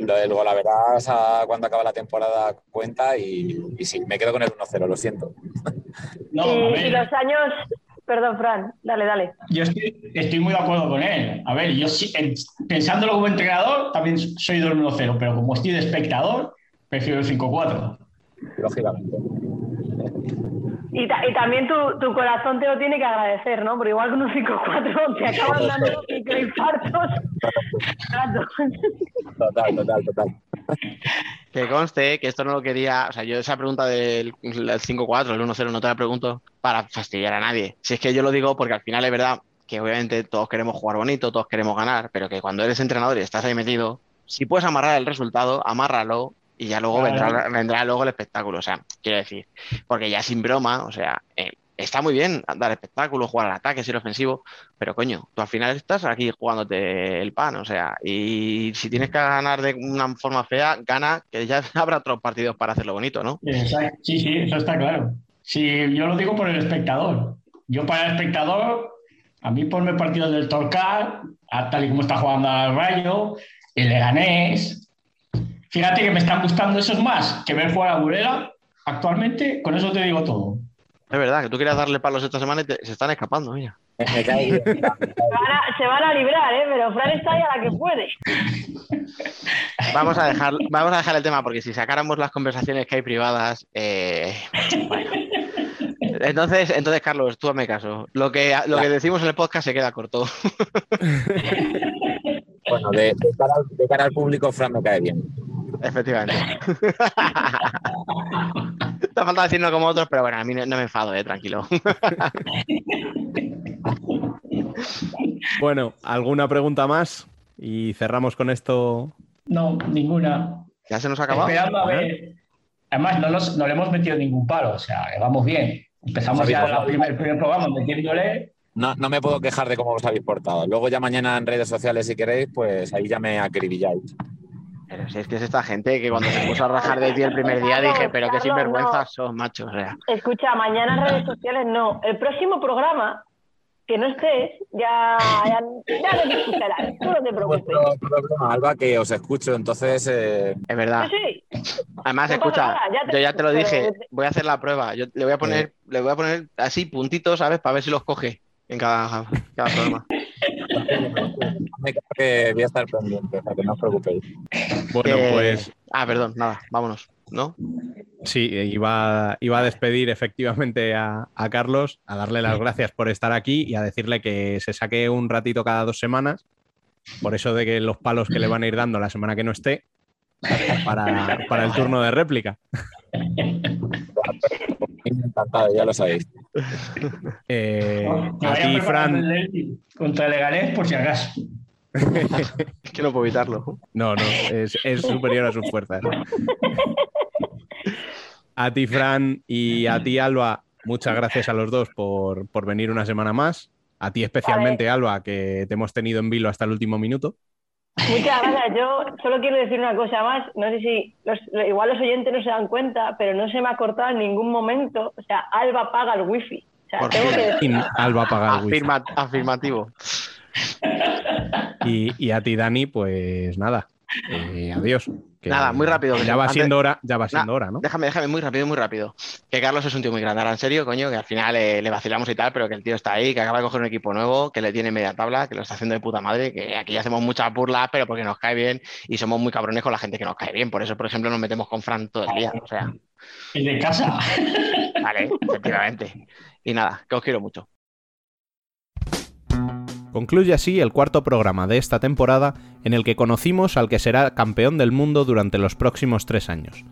lo del gol a verás a cuando acaba la temporada cuenta y, y sí, me quedo con el 1-0, lo siento. No, y los años. Perdón, Fran, dale, dale. Yo estoy, estoy muy de acuerdo con él. A ver, yo sí, en- pensándolo como entrenador, también soy del 1-0, pero como estoy de espectador, prefiero el 5-4. Lógicamente. Y, ta- y también tu, tu corazón te lo tiene que agradecer, ¿no? Porque igual con un 5-4 te acaban dando microinfartos. Total, total, total. Que conste que esto no lo quería. O sea, yo esa pregunta del el 5-4, el 1-0, no te la pregunto para fastidiar a nadie. Si es que yo lo digo porque al final es verdad que obviamente todos queremos jugar bonito, todos queremos ganar, pero que cuando eres entrenador y estás ahí metido, si puedes amarrar el resultado, amárralo y ya luego Claro. vendrá, vendrá luego el espectáculo. O sea, quiero decir, porque ya sin broma, o sea, eh, está muy bien dar espectáculo, jugar al ataque, ser ofensivo, pero coño, tú al final estás aquí jugándote el pan, o sea, y si tienes que ganar de una forma fea, gana, que ya habrá otros partidos para hacerlo bonito, ¿no? Sí, sí, eso está claro. Sí, yo lo digo por el espectador. Yo para el espectador, a mí ponme partidos del Torcal, a tal y como está jugando al Rayo, el Leganés. Fíjate que me están gustando esos más que ver jugar a Burela actualmente, con eso te digo todo. Es verdad que tú querías darle palos esta semana y te- se están escapando, mira. Se van, a, se van a librar, ¿eh? Pero Fran está ahí a la que puede. Vamos a dejar, vamos a dejar el tema porque si sacáramos las conversaciones que hay privadas, eh, bueno. Entonces, entonces, Carlos, tú hazme caso. Lo que, lo que decimos en el podcast se queda corto. Bueno, de, de cara al, de cara al público, Fran me cae bien. Efectivamente. Te falta decirlo como otros, pero bueno, a mí no, no me enfado, eh, tranquilo. Bueno, ¿alguna pregunta más? Y cerramos con esto. No, ninguna. ¿Ya se nos ha acabado? Esperando a ver. Además, no, nos- no le hemos metido ningún palo, o sea, que vamos bien. Empezamos ya la primer- el primer programa metiéndole. No, no me puedo quejar de cómo os habéis portado. Luego ya mañana en redes sociales, si queréis, pues ahí ya me acribilláis. Pero si es que es esta gente que cuando se puso a rajar de ti el primer día dije, pero qué sinvergüenzas no. son, macho. O sea, Escucha, mañana en redes sociales no. El próximo programa, que no estés, ya, ya, ya no te escucharás, tú no te preocupes. Alba, que os escucho, entonces eh, Es verdad. Sí, sí. Además, No escucha, nada, ya te yo ya te lo dije, pero- voy a hacer la prueba. Yo le voy a poner, le voy a poner así puntitos, ¿sabes? Para ver si los coge en cada, cada programa. Me creo que voy a estar pendiente, o sea que no os preocupéis. Bueno, Que- pues Ah, perdón, nada, vámonos, ¿no? sí, iba, iba a despedir efectivamente a, a Carlos, a darle las gracias por estar aquí y a decirle que se saque un ratito cada dos semanas, por eso de que los palos que le van a ir dando la semana que no esté, para, para el turno de réplica. Encantado, ya lo sabéis. Eh, Que a vaya ti, preparando Fran. contra el Leganés por si acaso. Es que no puedo evitarlo. No, no, es, es superior a sus fuerzas. A ti, Fran, y a ti, Alba, muchas gracias a los dos por, por venir una semana más. A ti especialmente, Alba, que te hemos tenido en vilo hasta el último minuto. Muchas gracias. Yo solo quiero decir una cosa más. No sé si los- igual los oyentes no se dan cuenta, pero no se me ha cortado en ningún momento. O sea, Alba paga el wifi. O sea, Por tengo fin. que Alba paga el wifi. Afirma- afirmativo. Y, y a ti, Dani, pues nada. eh, adiós. Que Nada, muy rápido, que Ya va antes- siendo hora, ya va Nah, siendo hora, ¿no? Déjame, déjame, muy rápido, muy rápido. Que Carlos es un tío muy grande, ahora en serio, coño, que al final eh, le vacilamos y tal, pero que el tío está ahí, que acaba de coger un equipo nuevo, que le tiene media tabla, que lo está haciendo de puta madre, que aquí hacemos muchas burlas, pero porque nos cae bien y somos muy cabrones con la gente que nos cae bien. Por eso, por ejemplo, nos metemos con Fran todo el día. O sea, El de casa. vale, efectivamente. Y nada, que os quiero mucho. Concluye así el cuarto programa de esta temporada en el que conocimos al que será campeón del mundo durante los próximos tres años.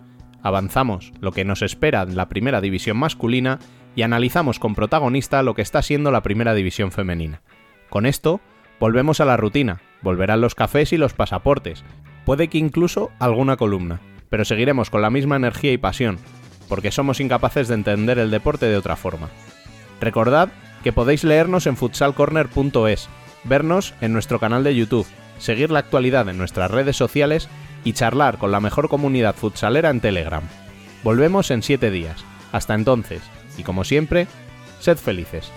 Avanzamos lo que nos espera en la primera división masculina y analizamos con protagonista lo que está siendo la primera división femenina. Con esto, volvemos a la rutina, volverán los cafés y los pasaportes, puede que incluso alguna columna, pero seguiremos con la misma energía y pasión, porque somos incapaces de entender el deporte de otra forma. Recordad que podéis leernos en futsalcorner.es, vernos en nuestro canal de YouTube, seguir la actualidad en nuestras redes sociales y charlar con la mejor comunidad futsalera en Telegram. Volvemos en 7 días. Hasta entonces, y como siempre, sed felices.